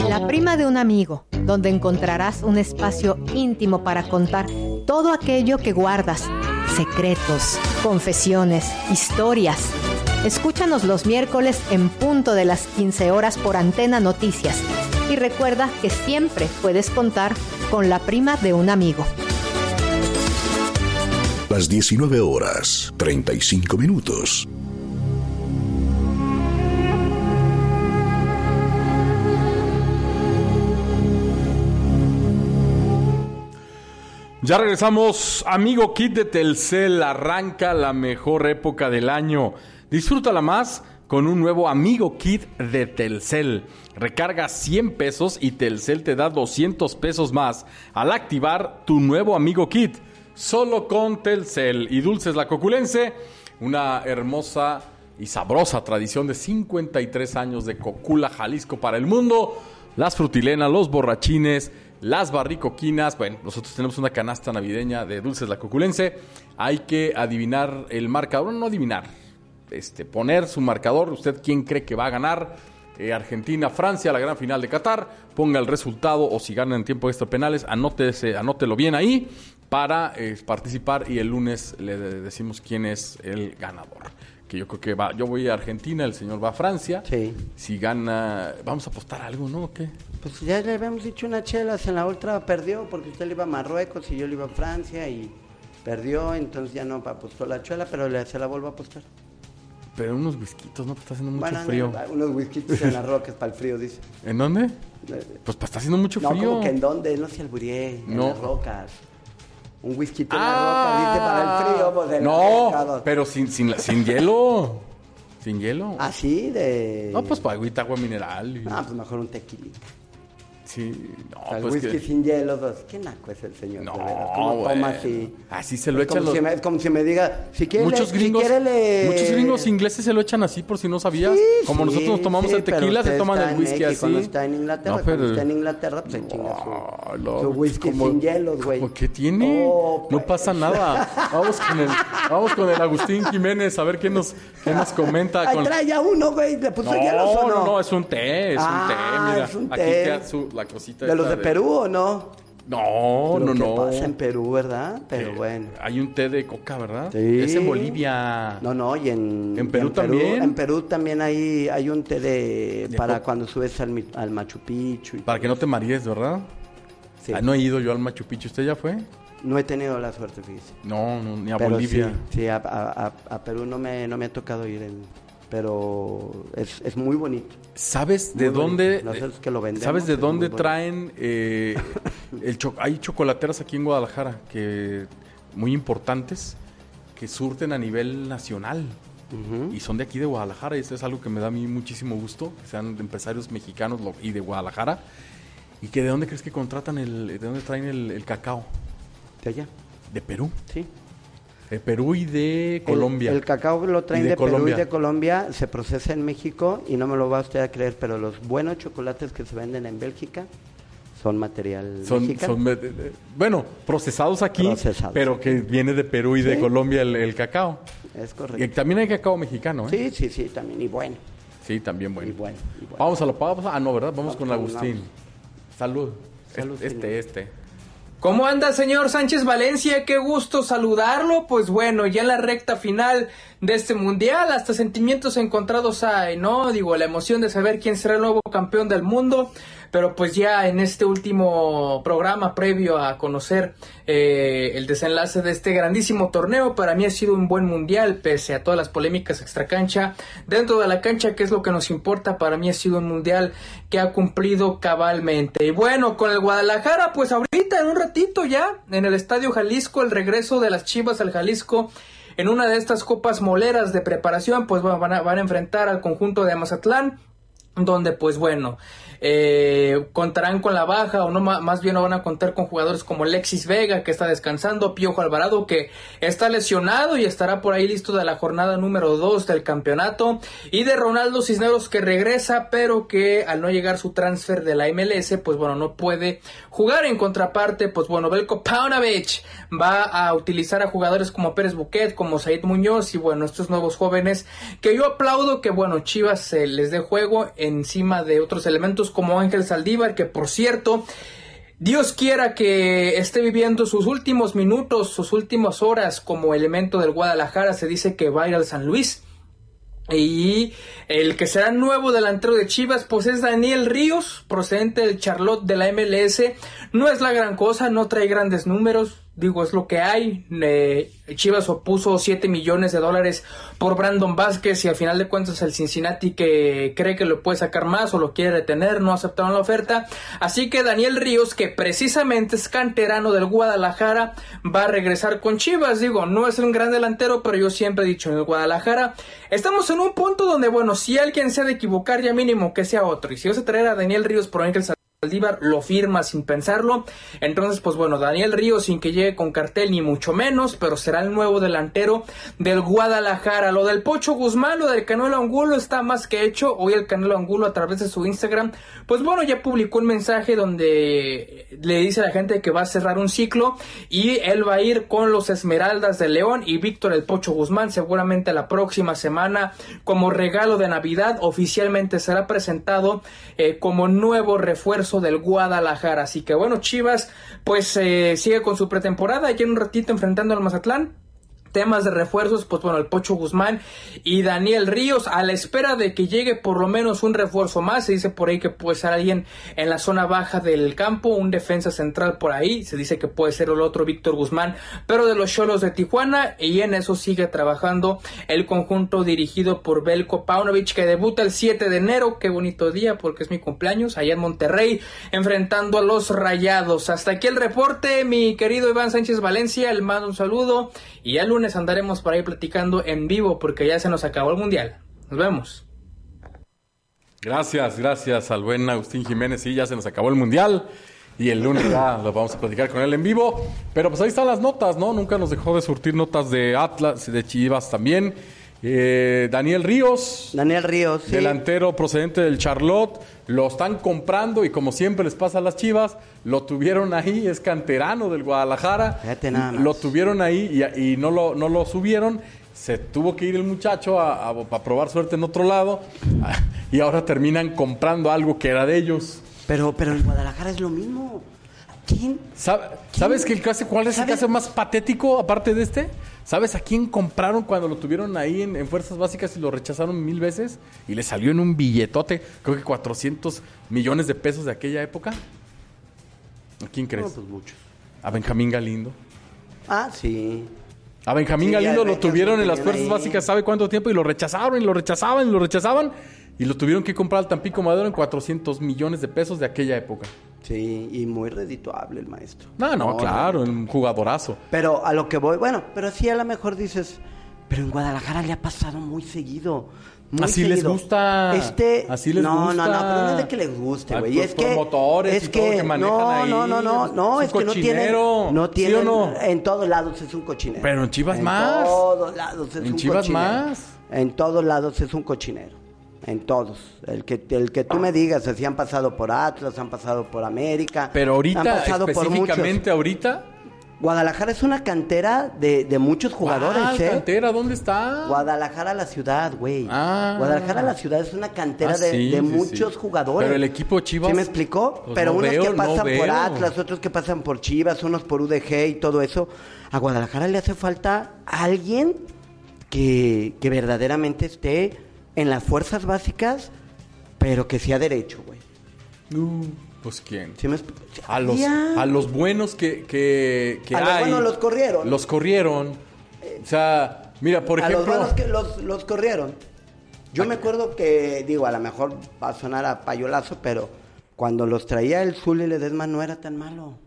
La prima de un amigo, donde encontrarás un espacio íntimo para contar todo aquello que guardas, secretos, confesiones, historias. Escúchanos los miércoles en punto de las 15 horas por Antena Noticias. Y recuerda que siempre puedes contar con la prima de un amigo. Las 19 horas, 35 minutos. Ya regresamos, amigo Kit de Telcel, arranca la mejor época del año. Disfrútala más con un nuevo amigo Kit de Telcel. Recarga 100 pesos y Telcel te da 200 pesos más al activar tu nuevo amigo Kit. Solo con Telcel y Dulces La Coculense, una hermosa y sabrosa tradición de 53 años de Cocula Jalisco para el mundo. Las frutilenas, los borrachines, las barricoquinas. Bueno, nosotros tenemos una canasta navideña de Dulces La Coculense. Hay que adivinar el marcador, no adivinar, este, poner su marcador. ¿Usted quién cree que va a ganar? Eh, Argentina, Francia, la gran final de Qatar. Ponga el resultado o si ganan en tiempo extra penales, anótese, anótelo bien ahí para eh, participar y el lunes le de- decimos quién es el ganador. Que yo creo que va, yo voy a Argentina, el señor va a Francia. Sí. Si gana, vamos a apostar algo, ¿no? ¿O ¿Qué? Pues ya le habíamos dicho una chelas, en la otra perdió porque usted le iba a Marruecos y yo le iba a Francia y perdió, entonces ya no apostó la chela, pero le, se la vuelvo a apostar. Pero unos whiskitos, ¿no? Está haciendo mucho Bueno, frío. unos whiskitos en las rocas para el frío, dice. ¿En dónde? Eh, Pues está haciendo mucho No, frío. como que en dónde, no se alburié, en No. las rocas. Un whisky en Ah, para el frío, pues en No, pero sin, sin, la- sin hielo. Sin hielo. Así de... No, pues para agüita, agua mineral. y- Ah, pues mejor un tequilita. Sí, no, el pues whisky que- sin hielo, pues, qué naco es el señor. No, de veras, ¿Cómo güey. toma así? Así se lo echan como los- si me- Es como si me diga, si quiere, Muchos gringos, si quiere le- muchos gringos ingleses se lo echan así por si no sabías. Sí, Como sí, nosotros nos tomamos sí, el tequila, se toman el whisky México, así. No está en Inglaterra, No, cuando pero- está en Inglaterra, pues se chinga su, Ah, whisky como- sin hielos, güey. ¿Qué tiene? Oh, no pues. pasa nada. Vamos con el, vamos con el Agustín Jiménez a ver qué nos, qué nos comenta. Ay, con- trae ya uno, güey, le puso hielos o no. no, no, es un té, es Ah, un té, mira. es un Aquí su, la cosita ¿De los de Perú o no? No, no, no. pasa en Perú, ¿verdad? Pero Eh, bueno. Hay un té de coca, ¿verdad? Sí. Es en Bolivia. No, no, y en, ¿En y Perú también? En Perú también hay, hay un té de, De para coca. cuando subes al, al Machu Picchu. y Para que no te marees, ¿verdad? Sí. Ah, no he ido yo al Machu Picchu. ¿Usted ya fue? No he tenido la suerte, fíjese. No, no, ni a Pero Bolivia. Sí, sí, a- a Perú no me, no me ha tocado ir, en- pero es, es muy bonito. ¿Sabes Muy de bonito. dónde? Nosotros que lo vendemos, ¿Sabes de dónde traen eh, el cho- hay chocolateras aquí en Guadalajara que muy importantes que surten a nivel nacional y son de aquí de Guadalajara y eso es algo que me da a mí muchísimo gusto que sean empresarios mexicanos y de Guadalajara y que de dónde crees que contratan el de dónde traen el, el cacao De allá, de Perú sí. Perú y de Colombia El, cacao lo traen Y de, de Perú Colombia. y de Colombia, se procesa en México y no me lo va usted a creer, pero los buenos chocolates que se venden en Bélgica son material Son, mexicano. son, bueno, procesados aquí, Procesados. pero que viene de Perú y de Sí. Colombia el, el cacao. Es Y correcto. también hay cacao mexicano, ¿eh? Sí, sí, sí, también. Y bueno. Sí, también bueno. Y bueno, y bueno. Vamos a lo vamos a- Ah, no, ¿verdad? Vamos, Vamos con Agustín. Salud. Salud, este, señor. este. ¿Cómo anda, señor Sánchez Valencia? Qué gusto saludarlo. Pues bueno, ya en la recta final de este mundial, hasta sentimientos encontrados hay, ¿no? Digo, la emoción de saber quién será el nuevo campeón del mundo. Pero pues ya en este último programa previo a conocer eh, el desenlace de este grandísimo torneo, para mí ha sido un buen mundial, pese a todas las polémicas extracancha. Dentro de la cancha, que es lo que nos importa, para mí ha sido un mundial que ha cumplido cabalmente. Y bueno, con el Guadalajara, pues ahorita en un ratito ya, en el Estadio Jalisco, el regreso de las Chivas al Jalisco. En una de estas copas moleras de preparación, pues van a, van a enfrentar al conjunto de Mazatlán. donde pues bueno, eh, contarán con la baja o no más bien no van a contar con jugadores como Alexis Vega que está descansando, Piojo Alvarado que está lesionado y estará por ahí listo de la jornada número 2 del campeonato y de Ronaldo Cisneros que regresa pero que al no llegar su transfer de la MLS pues bueno no puede jugar en contraparte pues bueno Belko Paunovic va a utilizar a jugadores como Pérez Buquet como Said Muñoz y bueno estos nuevos jóvenes que yo aplaudo que bueno Chivas se les dé juego encima de otros elementos como Ángel Saldívar que por cierto Dios quiera que esté viviendo sus últimos minutos, sus últimas horas como elemento del Guadalajara. Se dice que va a ir al San Luis. Y el que será nuevo delantero de Chivas, pues es Daniel Ríos, procedente del Charlotte de la MLS. No es la gran cosa, no trae grandes números, digo, es lo que hay. Chivas opuso 7 millones de dólares por Brandon Vázquez y al final de cuentas el Cincinnati que cree que lo puede sacar más o lo quiere retener, no aceptaron la oferta. Así que Daniel Ríos, que precisamente es canterano del Guadalajara, va a regresar con Chivas. Digo, no es un gran delantero, pero yo siempre he dicho en el Guadalajara, estamos en un punto donde, bueno, si alguien se ha de equivocar, ya mínimo que sea otro. Y si vas a traer a Daniel Ríos por Ángel Saldívar lo firma sin pensarlo. Entonces, pues bueno, Daniel Ríos sin que llegue con cartel ni mucho menos, pero será el nuevo delantero del Guadalajara. Lo del Pocho Guzmán, lo del Canelo Angulo está más que hecho. Hoy el Canelo Angulo a través de su Instagram, pues bueno, ya publicó un mensaje donde le dice a la gente que va a cerrar un ciclo y él va a ir con los Esmeraldas de León y Víctor el Pocho Guzmán seguramente la próxima semana como regalo de Navidad oficialmente será presentado eh, como nuevo refuerzo del Guadalajara. Así que bueno, Chivas pues eh, sigue con su pretemporada ya en un ratito enfrentando al Mazatlán. Temas de refuerzos, pues bueno, el Pocho Guzmán y Daniel Ríos a la espera de que llegue por lo menos un refuerzo más. Se dice por ahí que puede ser alguien en la zona baja del campo, un defensa central por ahí. Se dice que puede ser el otro Víctor Guzmán, pero de los Cholos de Tijuana. Y en eso sigue trabajando el conjunto dirigido por Belko Paunovic, que debuta el 7 de enero. Qué bonito día porque es mi cumpleaños allá en Monterrey, enfrentando a los Rayados. Hasta aquí el reporte, mi querido Iván Sánchez Valencia. Le mando un saludo y ya el lunes andaremos por ahí platicando en vivo porque ya se nos acabó el mundial. Nos vemos. Gracias, gracias al buen Agustín Jiménez. Sí, ya se nos acabó el mundial. Y el lunes ya lo vamos a platicar con él en vivo. Pero pues ahí están las notas, ¿no? Nunca nos dejó de surtir notas de Atlas y de Chivas también. Eh, Daniel Ríos. Daniel Ríos, sí. Delantero procedente del Charlotte. Lo están comprando y como siempre les pasa a las Chivas, lo tuvieron ahí, es canterano del Guadalajara. Fíjate nada más. Lo tuvieron ahí y, y no, lo, no lo subieron. Se tuvo que ir el muchacho a, a- a probar suerte en otro lado. Y ahora terminan comprando algo que era de ellos. Pero, pero en Guadalajara es lo mismo. ¿Quién? ¿Sabe- ¿Sabes qué el caso, cuál es el caso más patético aparte de este? ¿Sabes a quién compraron cuando lo tuvieron ahí en, en Fuerzas Básicas y lo rechazaron mil veces? Y le salió en un billetote, creo que 400 millones de pesos de aquella época. ¿A quién crees? No, pues muchos. A Benjamín Galindo. Ah, sí. A Benjamín Sí, Galindo lo tuvieron en las Fuerzas ahí. Básicas, ¿sabe cuánto tiempo? Y lo rechazaron, y lo rechazaban, y lo rechazaban. Y lo tuvieron que comprar al Tampico Madero en 400 millones de pesos de aquella época. Sí, y muy redituable el maestro. No, no, claro, un jugadorazo. Pero a lo que voy, bueno, pero sí a lo mejor dices, pero en Guadalajara le ha pasado muy seguido. Muy Así les seguido. gusta. Este, Así les no, gusta. no, no, pero no es de que les guste, güey. Es que promotores es y todo que, que manejan no, ahí. no, no, no, no, Es es, que no tienen, no ¿Sí tienen, no? en todos lados es un cochinero. Pero en Chivas en más. todos lados es En un Chivas cochinero. más. En todos lados es un cochinero. En todos. El que, el que tú me digas, así han pasado por Atlas, han pasado por América. Pero han ahorita, pasado por muchos. específicamente ahorita. Guadalajara es una cantera de, de muchos jugadores, ¿Cuál ¿eh? cantera? ¿Dónde está? Guadalajara la ciudad, güey. Ah. Guadalajara la ciudad es una cantera Ah, de, sí, de sí, muchos sí. jugadores. Pero el equipo Chivas- ¿Sí me explicó? Pues Pero no unos veo, que no pasan por veo. Atlas, otros que pasan por Chivas, unos por UDG y todo eso. A Guadalajara le hace falta alguien que, que verdaderamente esté en las fuerzas básicas, pero que sea derecho, güey. Uh, pues quién. ¿Sí me A los, a los buenos que, que, que A los buenos los corrieron. Los corrieron. O sea, mira, por a ejemplo. los buenos que los, los corrieron. Yo me acuerdo que, digo, a lo mejor va a sonar a payolazo, pero cuando los traía el Zul y Ledesma no era tan malo.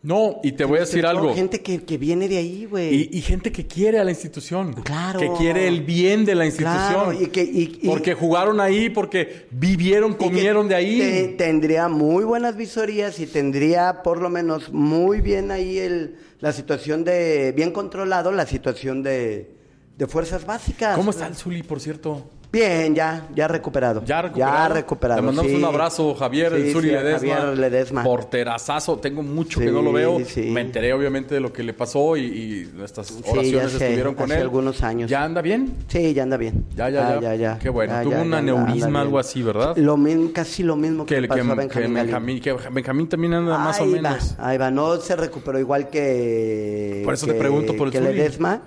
No, y te voy a decir algo. Gente que, que viene de ahí, güey. Y, y gente que quiere a la institución. Claro. Que quiere el bien de la institución. Claro, y que- y- y- porque jugaron ahí, porque vivieron, comieron de ahí. te- tendría muy buenas visorías y tendría por lo menos muy bien ahí el, la situación de, bien controlado la situación de, de fuerzas básicas. ¿Cómo está el Zuli, por cierto? Bien, ya, ya recuperado. Ya recuperado. Ya recuperado. Le mandamos sí. un abrazo, Javier, el sí, a Ledesma. Javier Ledesma. Porterazazo. Tengo mucho que no lo veo. sí. Me enteré, obviamente, de lo que le pasó y, y nuestras oraciones ya sé, estuvieron con hace él. algunos años. ¿Ya anda bien? Sí, ya anda bien. Ya, ya, ya. Qué bueno. Tuvo un aneurisma, algo así, ¿verdad? Lo mismo, casi lo mismo que, Que, le que, pasó a que Benjamín Galindo. Benjamín, que Benjamín también anda más o Ahí menos. Va, ahí va, no se recuperó igual que. Por eso que- te pregunto por el que. Ledesma,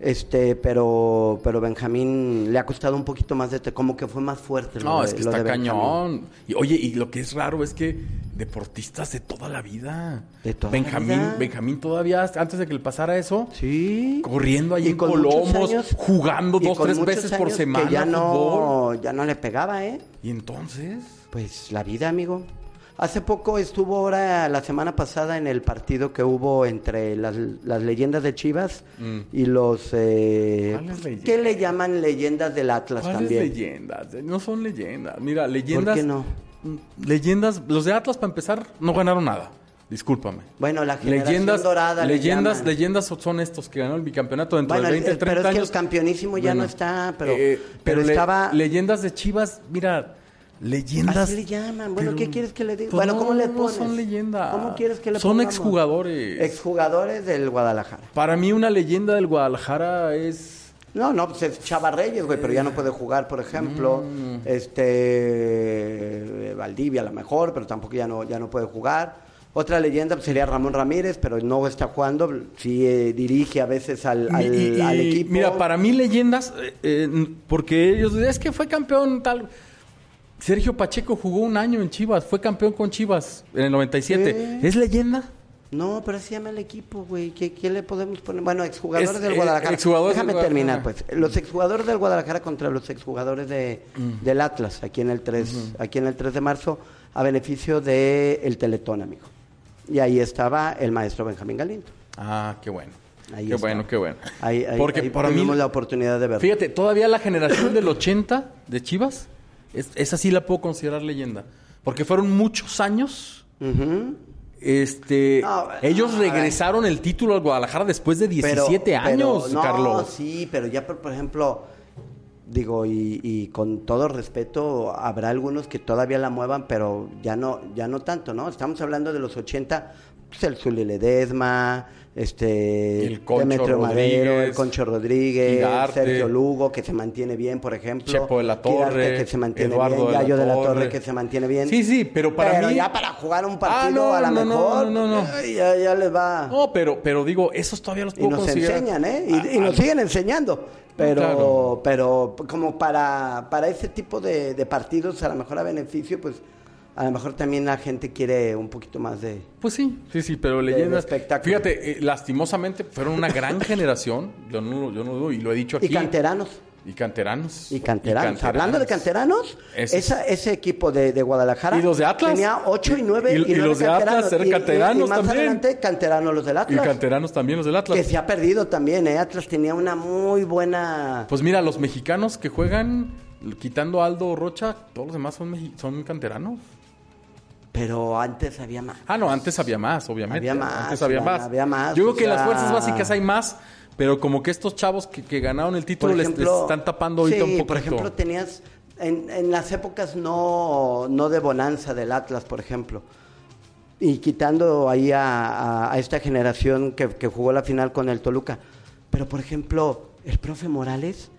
este, pero, pero Benjamín le ha costado un poquito más de. te- como que fue más fuerte. lo No, de- es que lo está cañón. Y, oye, y lo que es raro es que deportistas de toda la vida. De toda la vida. Benjamín todavía, antes de que le pasara eso, Sí. corriendo ahí en Colomos, años- jugando dos, tres veces por semana Que ya fútbol. no, ya no le pegaba, ¿eh? Y entonces, Pues la vida, amigo. Hace poco estuvo ahora, la semana pasada, en el partido que hubo entre las, las leyendas de Chivas Mm. y los... Eh, ¿Cuáles leyendas? ¿Qué le llaman leyendas del Atlas ¿cuáles también? leyendas? No son leyendas. Mira, leyendas. qué no? Leyendas. Los de Atlas, para empezar, no ganaron nada. Discúlpame. Bueno, la generación Leyendas, dorada. le leyendas, llaman. leyendas son estos que ganó el bicampeonato dentro Bueno, de el- 20, el- 30 pero es que años. el campeonísimo ya Bueno, no está, pero, eh, pero, le- estaba... leyendas de Chivas, mira, leyendas. Así le llaman. Bueno, ¿qué quieres que le diga? pues bueno, no, ¿cómo le no pones? son leyendas. ¿Cómo quieres que le Son pongamos? exjugadores. Exjugadores del Guadalajara. Para mí una leyenda del Guadalajara es No, no, pues es Chava Reyes, güey, pero ya no puede jugar, por ejemplo. Mm. Este. eh, Valdivia, a lo mejor, pero tampoco ya no, ya no puede jugar. Otra leyenda pues, sería Ramón Ramírez, pero no está jugando. Sí eh, dirige a veces al, al- Y- y- al equipo. Mira, para mí leyendas, eh, eh, porque ellos, es que fue campeón tal. Sergio Pacheco jugó un año en Chivas, fue campeón con Chivas en el 97. Sí. ¿Es leyenda? No, pero así se llama el equipo, güey. ¿Qué, qué le podemos poner? Bueno, exjugadores Es, del eh, Guadalajara. exjugadores Déjame del terminar, Guadalajara. pues. Los exjugadores del Guadalajara contra los exjugadores de, Mm. del Atlas, aquí en el 3, aquí en el 3 de marzo, a beneficio del el Teletón, amigo. Y ahí estaba el maestro Benjamín Galindo. Ah, qué bueno. Ahí qué está. bueno, qué bueno. Ahí, ahí, Porque ahí para mí, la oportunidad de verlo. fíjate, todavía la generación del 80 de Chivas, es- esa sí la puedo considerar leyenda. Porque fueron muchos años. Este, No, ellos regresaron el título al Guadalajara después de Pero- 17 pero- años, no, Carlos. sí, pero ya, por, por ejemplo, digo, y, y con todo respeto, habrá algunos que todavía la muevan, pero ya no, ya no tanto, ¿no? Estamos hablando de los 80, pues el Zuli Ledesma, este, El Concho Demetrio Madero, el Concho Rodríguez, Quirarte. Sergio Lugo, que se mantiene bien, por ejemplo. Chepo de la Torre, Quirarte, que se mantiene Eduardo bien, de la Yayo de la Torre. Que se mantiene bien. Sí, sí, pero para mí- ya para jugar un Ah, partido, no, a lo no, mejor, no, no, no. ay, Ya, ya les va... No, pero, pero digo, esos todavía los Y puedo nos considerar. enseñan, ¿eh? Y, Ah, y nos ah, siguen enseñando. Pero, claro. pero como para, para ese tipo de, de partidos, a lo mejor a beneficio, pues a lo mejor también la gente quiere un poquito más de... Pues sí, sí, sí, pero leyendas. espectáculo. Fíjate, eh, lastimosamente fueron una gran generación, yo no, yo no dudo, y lo he dicho aquí. Y canteranos. Y canteranos. Y canteranos. Hablando de canteranos, Ese- esa- ese equipo de, de Guadalajara ¿Y los de Atlas? tenía 8 y 9 Y- y, y los de Atlas canteranos. eran Y- y- canteranos y más también. adelante, canteranos los del Y Atlas. canteranos también, los del Atlas. que se ha perdido también, ¿eh? Atlas tenía una muy buena... Pues mira, los mexicanos que juegan, quitando Aldo Rocha, todos los demás son, son canteranos. Pero antes había más. Ah, no, antes había más, obviamente. Había más, Antes había más. había más, Yo creo que en las fuerzas básicas hay más, pero como que estos chavos que, que ganaron el título les- están tapando ahorita sí, un poquito. por ejemplo, tenías en, en las épocas no, no de bonanza del Atlas, por ejemplo, y quitando ahí a, a- a esta generación que, que jugó la final con el Toluca, pero por ejemplo, el profe Morales,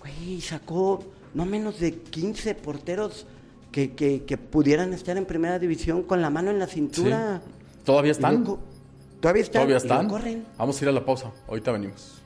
güey, sacó no menos de 15 porteros que, que, que pudieran estar en primera división con la mano en la cintura. ¿Todavía están? luego- Todavía están. ¿Todavía están? corren. Vamos a ir a la pausa. Ahorita venimos.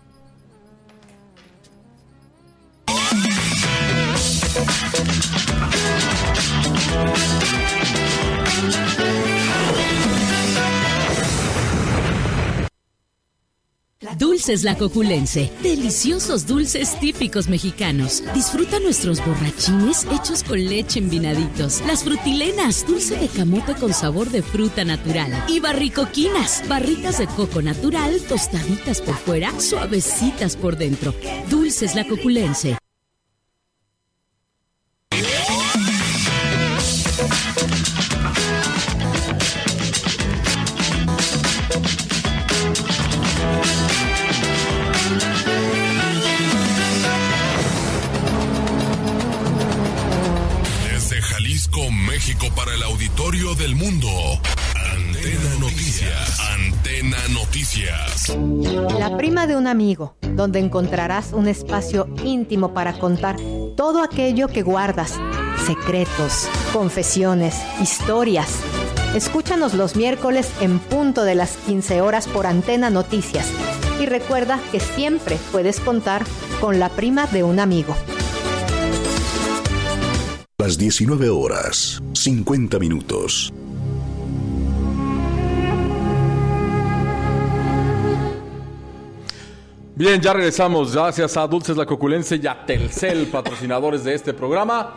Dulces La Coculense. Deliciosos dulces típicos mexicanos. Disfruta nuestros borrachines hechos con leche en vinaditos. Las frutilenas, dulce de camote con sabor de fruta natural. Y barricoquinas, barritas de coco natural, tostaditas por fuera, suavecitas por dentro. Dulces La Coculense. Para el auditorio del mundo. Antena Noticias. Antena Noticias. La prima de un amigo, donde encontrarás un espacio íntimo para contar todo aquello que guardas, secretos, confesiones, historias. Escúchanos los miércoles en punto de las 15 horas por Antena Noticias. Y recuerda que siempre puedes contar con la prima de un amigo. Las 19 horas, 50 minutos. Bien, ya regresamos. Gracias a Dulces La Coculense y a Telcel, patrocinadores de este programa.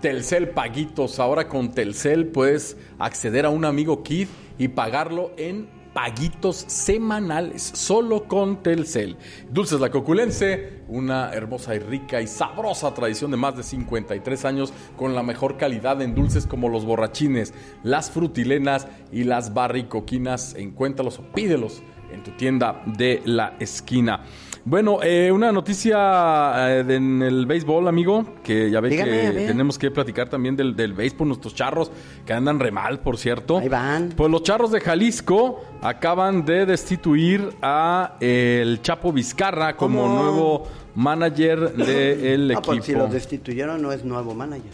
Telcel Paguitos. Ahora con Telcel puedes acceder a un amigo Kid y pagarlo en paguitos semanales, solo con Telcel. Dulces La Coculense, una hermosa y rica y sabrosa tradición de más de 53 años con la mejor calidad en dulces como los borrachines, las frutilenas y las barricoquinas. Encuéntralos o pídelos en tu tienda de la esquina. Bueno, eh, una noticia eh, de- en el béisbol, amigo, que ya ve Dígame, que ver. tenemos que platicar también del, del béisbol, nuestros charros que andan re mal, por cierto. Ahí van. Pues los charros de Jalisco acaban de destituir a eh, el Chapo Vizcarra como ¿Cómo? nuevo manager del Ah, equipo. pues si los destituyeron no es nuevo manager.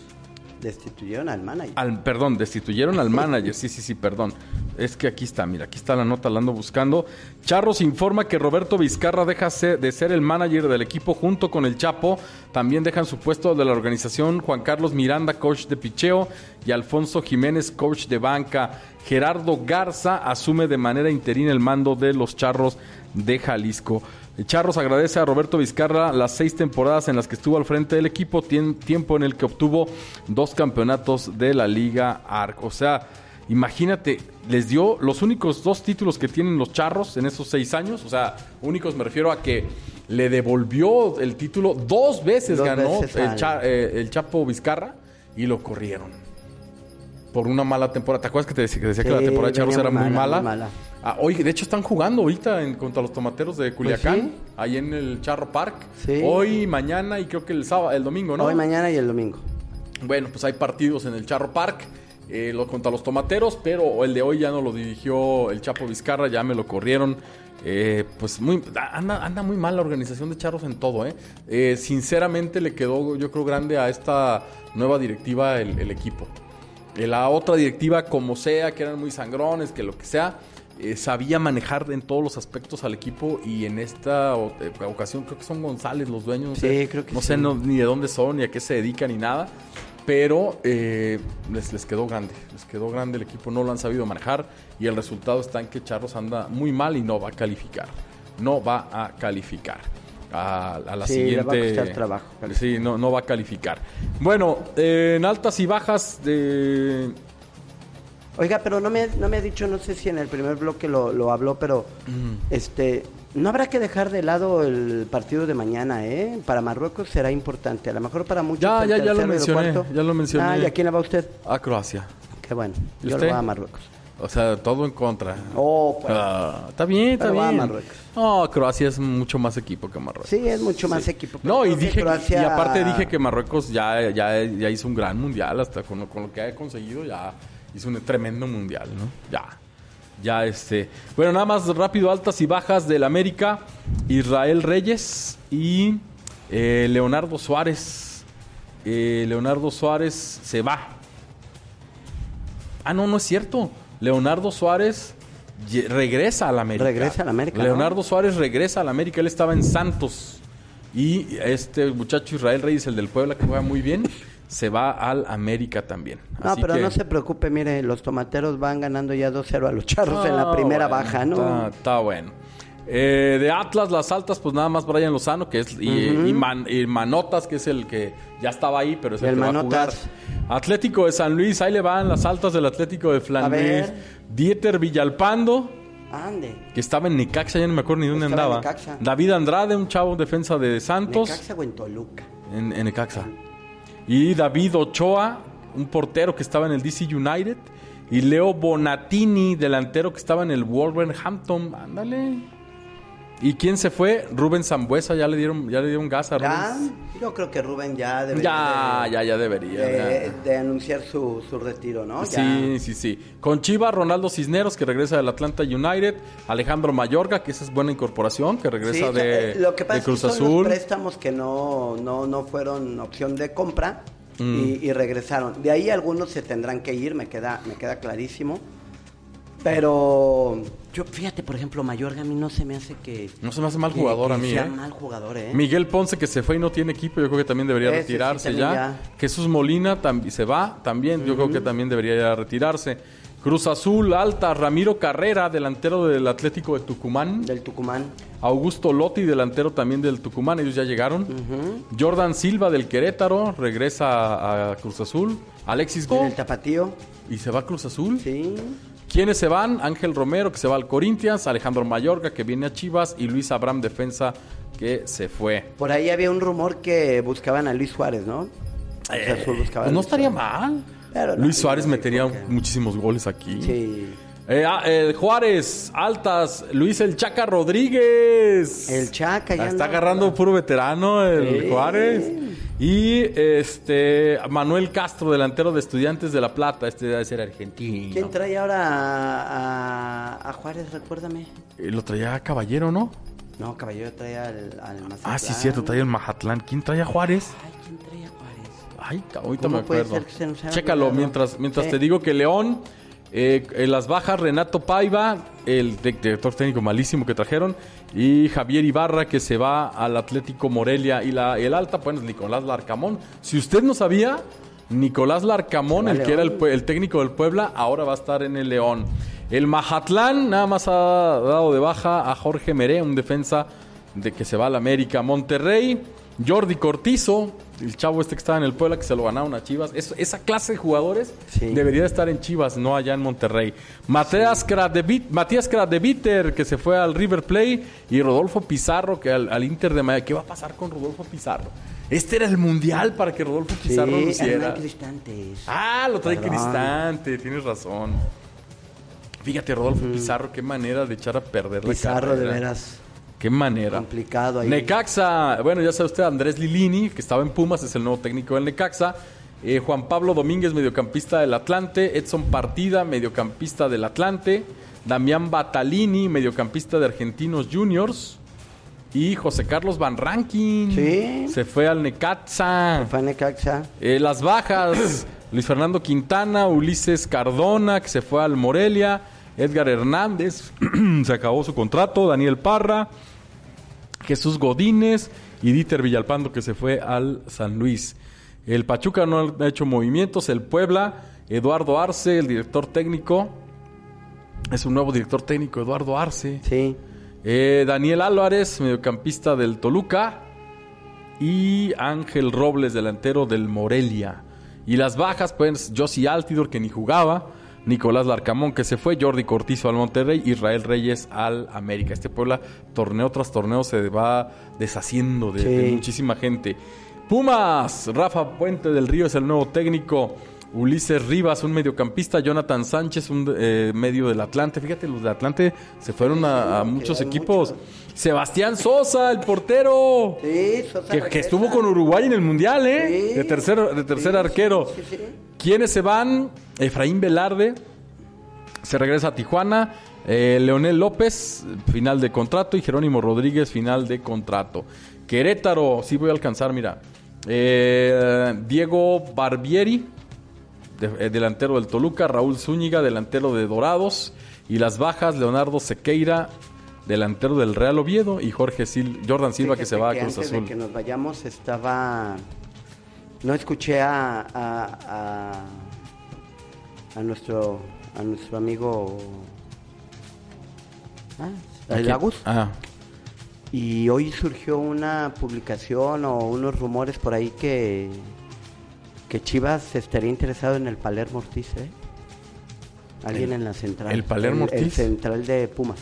Destituyeron al manager. Perdón, destituyeron al manager. Sí, sí, sí, perdón. Es que aquí está, mira, aquí está la nota, la ando buscando. Charros informa que Roberto Vizcarra deja de ser el manager del equipo junto con el Chapo. También dejan su puesto de la organización Juan Carlos Miranda, coach de picheo, y Alfonso Jiménez, coach de banca. Gerardo Garza asume de manera interina el mando de los Charros de Jalisco. Charros agradece a Roberto Vizcarra las seis temporadas en las que estuvo al frente del equipo, tiempo en el que obtuvo dos campeonatos de la Liga ARC. O sea, imagínate, les dio los únicos dos títulos que tienen los Charros en esos seis años. O sea, únicos me refiero a que le devolvió el título dos veces, Dos ganó veces el, Cha- eh, el Chapo Vizcarra y lo corrieron por una mala temporada. ¿Te acuerdas que te decía que, decía que la temporada de Charros era muy muy mala, mala? muy mala. Ah, oye, de hecho están jugando ahorita en, contra los tomateros de Culiacán, Pues sí. ahí en el Charro Park. Sí. Hoy, mañana y creo que el sábado, el domingo, ¿no? Hoy, mañana y el domingo. Bueno, pues hay partidos en el Charro Park eh, lo, contra los tomateros, pero el de hoy ya no lo dirigió el Chapo Vizcarra, ya me lo corrieron. Eh, pues muy, anda, anda muy mal la organización de Charros en todo, ¿eh? Eh, Sinceramente le quedó, yo creo, grande a esta nueva directiva el, el equipo. Eh, La otra directiva, como sea, que eran muy sangrones, que lo que sea, eh, sabía manejar en todos los aspectos al equipo y en esta eh, ocasión creo que son González los dueños. no Sí, sé, creo que No sí. sé no- ni de dónde son, ni a qué se dedican, ni nada. Pero eh, les, les quedó grande, les quedó grande el equipo, no lo han sabido manejar y el resultado está en que Charros anda muy mal y no va a calificar. No va a calificar. A, a la Sí, le siguiente. va a costar trabajo Sí, no, no va a calificar. Bueno, eh, en altas y bajas de. Oiga, pero no me, no me ha dicho, no sé si en el primer bloque lo, lo habló, pero Mm. este no habrá que dejar de lado el partido de mañana, ¿eh? Para Marruecos será importante, a lo mejor para muchos. Ya, ya, ya lo mencioné, ya lo mencioné. Ah, ¿y a quién le va usted? A Croacia. Qué bueno, ¿Y yo usted? le voy a Marruecos. O sea, todo en contra. Oh, pues. Ah, está bien, está Pero va a bien. Marruecos. No, Croacia es mucho más equipo que Marruecos. Sí, es mucho más equipo. pero No, y creo que dije Croacia- y aparte dije que Marruecos ya, ya, ya hizo un gran mundial, hasta con lo, con lo que ha conseguido ya hizo un tremendo mundial, ¿no? Ya. Ya este. Bueno, nada más rápido, altas y bajas del América. Israel Reyes y eh, Leonardo Suárez. Eh, Leonardo Suárez se va. Ah, no, no es cierto. Leonardo Suárez regresa al América. Regresa al América, ¿no? Leonardo Suárez regresa al América. Él estaba en Santos. Y este muchacho Israel Reyes, el del Puebla, que juega muy bien, se va al América también. No, Así pero que- no se preocupe, mire, los tomateros van ganando ya 2-0 a los charros en la Ah, primera bueno, baja, ¿no? Está, bueno. Eh, de Atlas, las altas, pues nada más Brian Lozano, que es. Y, y Man- y Manotas, que es el que ya estaba ahí, pero es el, El que va a jugar. Atlético de San Luis, ahí le van las altas del Atlético de Flandes. ver. Dieter Villalpando, Ande. que estaba en Necaxa, ya no me acuerdo ni dónde Estaba andaba. David Andrade, un chavo defensa de Santos. Necaxa o en Toluca. En, en Necaxa. Y David Ochoa, un portero que estaba en el DC United. Y Leo Bonatini, delantero que estaba en el Wolverhampton. Ándale. ¿Y quién se fue? Rubén Zambuesa, ya le dieron, ya le dieron gas a Ya, Rubén. yo creo que Rubén ya debería Ya, de, ya, ya debería. de- ya. de anunciar su, su retiro, ¿no? Ya. Sí, sí, sí. Con Chivas, Ronaldo Cisneros, que regresa del Atlanta United. Alejandro Mayorga, que esa es buena incorporación, que regresa Sí, de, eh, lo que pasa de es que Cruz son Azul. los préstamos que no, no, no fueron opción de compra Mm. y, y regresaron. De ahí algunos se tendrán que ir, me queda, me queda clarísimo. Pero yo, fíjate, por ejemplo, Mayorga a mí no se me hace que... No se me hace mal que- jugador que a mí, sea ¿eh? mal jugador, ¿eh? Miguel Ponce que se fue y no tiene equipo, yo creo que también debería Ese sí retirarse también ya. ya. Jesús Molina también se va, también yo creo que también debería ya retirarse. Cruz Azul, Alta, Ramiro Carrera, delantero del Atlético de Tucumán. Del Tucumán. Augusto Lotti, delantero también del Tucumán, ellos ya llegaron. Jordan Silva del Querétaro, regresa a, a Cruz Azul. Alexis Go. El Tapatío. ¿Y se va a Cruz Azul? Sí. ¿Quiénes se van? Ángel Romero, que se va al Corinthians, Alejandro Mayorga, que viene a Chivas, y Luis Abraham, defensa, que se fue. Por ahí había un rumor que buscaban a Luis Suárez, ¿no? Pues no estaría mal. Pero no, Luis Suárez metería muchísimos goles aquí. Sí. Eh, ah, eh, Juárez, altas, Luis el Chaca Rodríguez. El Chaca ya Está agarrando puro veterano el Sí. Juárez. Y este Manuel Castro, delantero de Estudiantes de La Plata. Este debe ser argentino. ¿Quién trae ahora a, a- a Juárez? Recuérdame. Eh, Lo traía Caballero, ¿no? No, Caballero trae al, al Mazatlán. Ah, sí, cierto, traía el Mazatlán. ¿Quién traía Juárez? Ay, ¿quién trae a Juárez? Ay, ahorita ¿Cómo me acuerdo. Chécalo mientras, mientras Sí. te digo que León, eh, en las bajas, Renato Paiva, el director técnico malísimo que trajeron, y Javier Ibarra que se va al Atlético Morelia y la, el alta, pues Nicolás Larcamón. Si usted no sabía, Nicolás Larcamón, el que era el, el técnico del Puebla, ahora va a estar en el León. El Majatlán nada más ha dado de baja a Jorge Meré, un defensa de que se va al América. Monterrey, Jordi Cortizo, el chavo este que estaba en el Puebla que se lo ganaron a Chivas. Es- esa clase de jugadores Sí. debería de estar en Chivas, no allá en Monterrey. Matías Matías Kradeviter que se fue al River Plate y Rodolfo Pizarro que al, al Inter de Miami. ¿Qué va a pasar con Rodolfo Pizarro? Este era el mundial para que Rodolfo Pizarro Sí, luciera. Ah, lo trae Perdón. Cristante, tienes razón. Fíjate, Rodolfo Pizarro, qué manera de echar a perder Pizarro, la de carrera. veras. Qué manera. Complicado ahí. Necaxa, bueno, ya sabe usted, Andrés Lilini, que estaba en Pumas, es el nuevo técnico del Necaxa. Eh, Juan Pablo Domínguez, mediocampista del Atlante. Edson Partida, mediocampista del Atlante. Damián Batalini, mediocampista de Argentinos Juniors. Y José Carlos Van Rankin. Sí. Se fue al Necaxa. Fue a Necaxa. Eh, las bajas, Luis Fernando Quintana, Ulises Cardona, que se fue al Morelia, Edgar Hernández, se acabó su contrato, Daniel Parra, Jesús Godínez y Dieter Villalpando, que se fue al San Luis. El Pachuca no ha hecho movimientos, el Puebla, Eduardo Arce, el director técnico, es un nuevo director técnico, Eduardo Arce. Sí. Eh, Daniel Álvarez, mediocampista del Toluca. Y Ángel Robles, delantero del Morelia. Y las bajas, pues, Josie Altidor, que ni jugaba. Nicolás Larcamón, que se fue. Jordi Cortizo al Monterrey. Israel Reyes al América. Este Puebla, torneo tras torneo, se va deshaciendo de, Sí. de muchísima gente. Pumas, Rafa Puente del Río es el nuevo técnico. Ulises Rivas, un mediocampista. Jonathan Sánchez, un eh, medio del Atlante. Fíjate, los del Atlante se fueron a, a muchos equipos. Sebastián Sosa, el portero. Sí, Sosa Que, estuvo con Uruguay en el Mundial, ¿eh? Sí. De tercer, de tercer Sí, arquero. sí, sí, sí. ¿Quiénes se van? Efraín Velarde se regresa a Tijuana. Eh, Leonel López, final de contrato. Y Jerónimo Rodríguez, final de contrato. Querétaro, sí voy a alcanzar, mira. Eh, Diego Barbieri, de- eh, delantero del Toluca. Raúl Zúñiga, delantero de Dorados. Y las bajas, Leonardo Sequeira, delantero del Real Oviedo. Y Jorge Sil Jordan Silva, que se va a Cruz antes Azul. de que nos vayamos estaba... No escuché a, a, a, a nuestro, a nuestro amigo... Ah, el? Agus. Ah, Y hoy surgió una publicación o unos rumores por ahí que, que Chivas estaría interesado en el Palermo Ortiz, ¿eh? Alguien El- en la central. ¿el Palermo El, Ortiz? central de Pumas.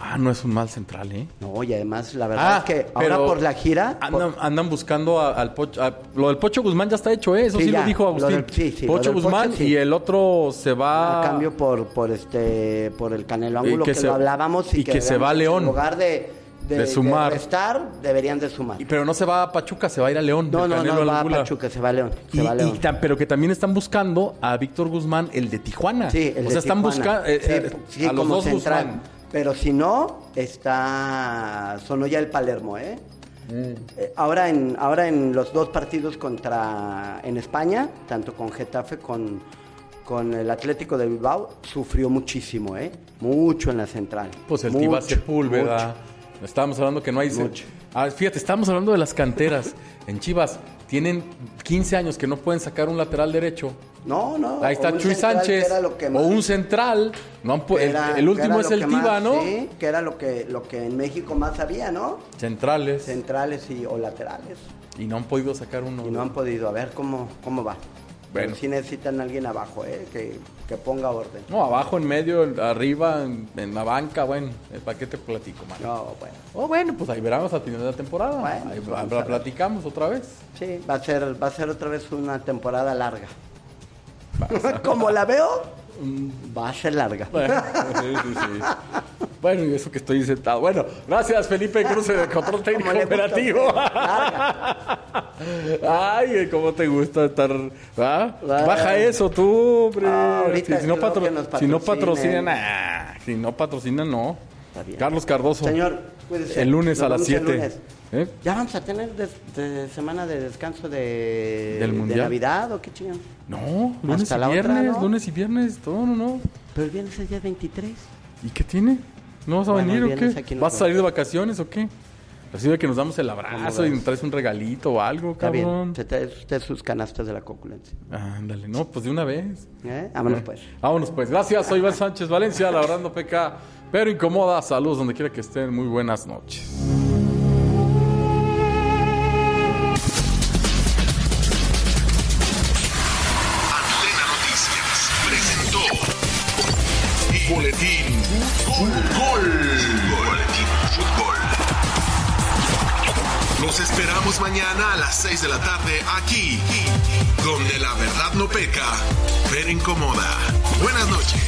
ah, no es un mal central, ¿eh? No, y además la verdad Ah, es que ahora por la gira... por- Andan, buscando a- al Pocho. a- lo del Pocho Guzmán ya está hecho, ¿eh? Eso sí, Sí, lo dijo lo Agustín. del- sí, sí, lo Pocho Guzmán Pocho, y el otro se va. a cambio por por este por el Canelo Ángulo que que, se- lo hablábamos y, y que se va a León. en lugar de de, De sumar. restar deberían de sumar Y- Pero no se va a Pachuca, se va a ir a León. no no no va a. Pachuca se va a León se Y, va a León y pero que también están buscando a Víctor Guzmán, el de Tijuana. sí el o de sea, están buscando Sí, sí, a los como dos central. Guzmán. pero si no está sonó ya el Palermo eh Eh, ahora en ahora en los dos partidos contra en España tanto con Getafe con con el Atlético de Bilbao sufrió muchísimo eh mucho en la central Pues el Tivas Sepúlveda. mucho. Estábamos hablando que no hay. Ah, fíjate, estábamos hablando de las canteras. en Chivas tienen 15 años que no pueden sacar un lateral derecho. No, no. Ahí está Chuy Sánchez. o un central. No el, era- el último es el más- ¿no? Sí, que era lo que, lo que en México más había, ¿no? Centrales. Centrales y, o laterales. y no han podido sacar uno. Y no han podido. A ver cómo, cómo va. Bueno. Pero sí necesitan a alguien abajo, ¿eh? Que, que ponga orden. No, abajo, en medio, arriba, en, en la banca, bueno, eh, ¿para qué te platico, man? No, bueno. Oh, bueno, pues ahí veremos al final de la temporada. Bueno, ahí pues la- platicamos otra vez. Sí, va a ser, va a ser otra vez una temporada larga. Como la veo, va a ser larga. Bueno, sí, sí, sí. Bueno, y eso que estoy sentado. Bueno, gracias Felipe Cruz de Control Técnico Operativo. Ay, cómo te gusta estar. ¿ah? Baja eso tú, hombre. Ah, si, si no si no patrocinan, ah, si no patrocinan, no. Está bien. Carlos Cardoso. Señor, cuídese. El lunes Nos a las vemos el 7. lunes. ¿Eh? ¿Ya vamos a tener de semana de descanso de, ¿Del de Mundial? Navidad o qué chingón? No, lunes Hasta y otra, viernes, ¿no? lunes y viernes, todo, no, no. Pero el viernes es día 23. ¿Y qué tiene? ¿No vas a Bueno, venir o qué? ¿Vas a salir de vacaciones o qué? Así de que nos damos el abrazo y nos traes un regalito o algo, Está cabrón. bien. Se trae usted sus canastas de la coculencia. Ándale, no, pues de una vez. ¿Eh? Vámonos pues. Vámonos pues. Gracias, soy Iván Sánchez Valencia, labrando PK, pero incomoda. Saludos donde quiera que estén. Muy buenas noches. Fútbol. Boletín Fútbol. Los esperamos mañana a las 6 de la tarde aquí, donde la verdad no peca, pero incomoda. Buenas noches.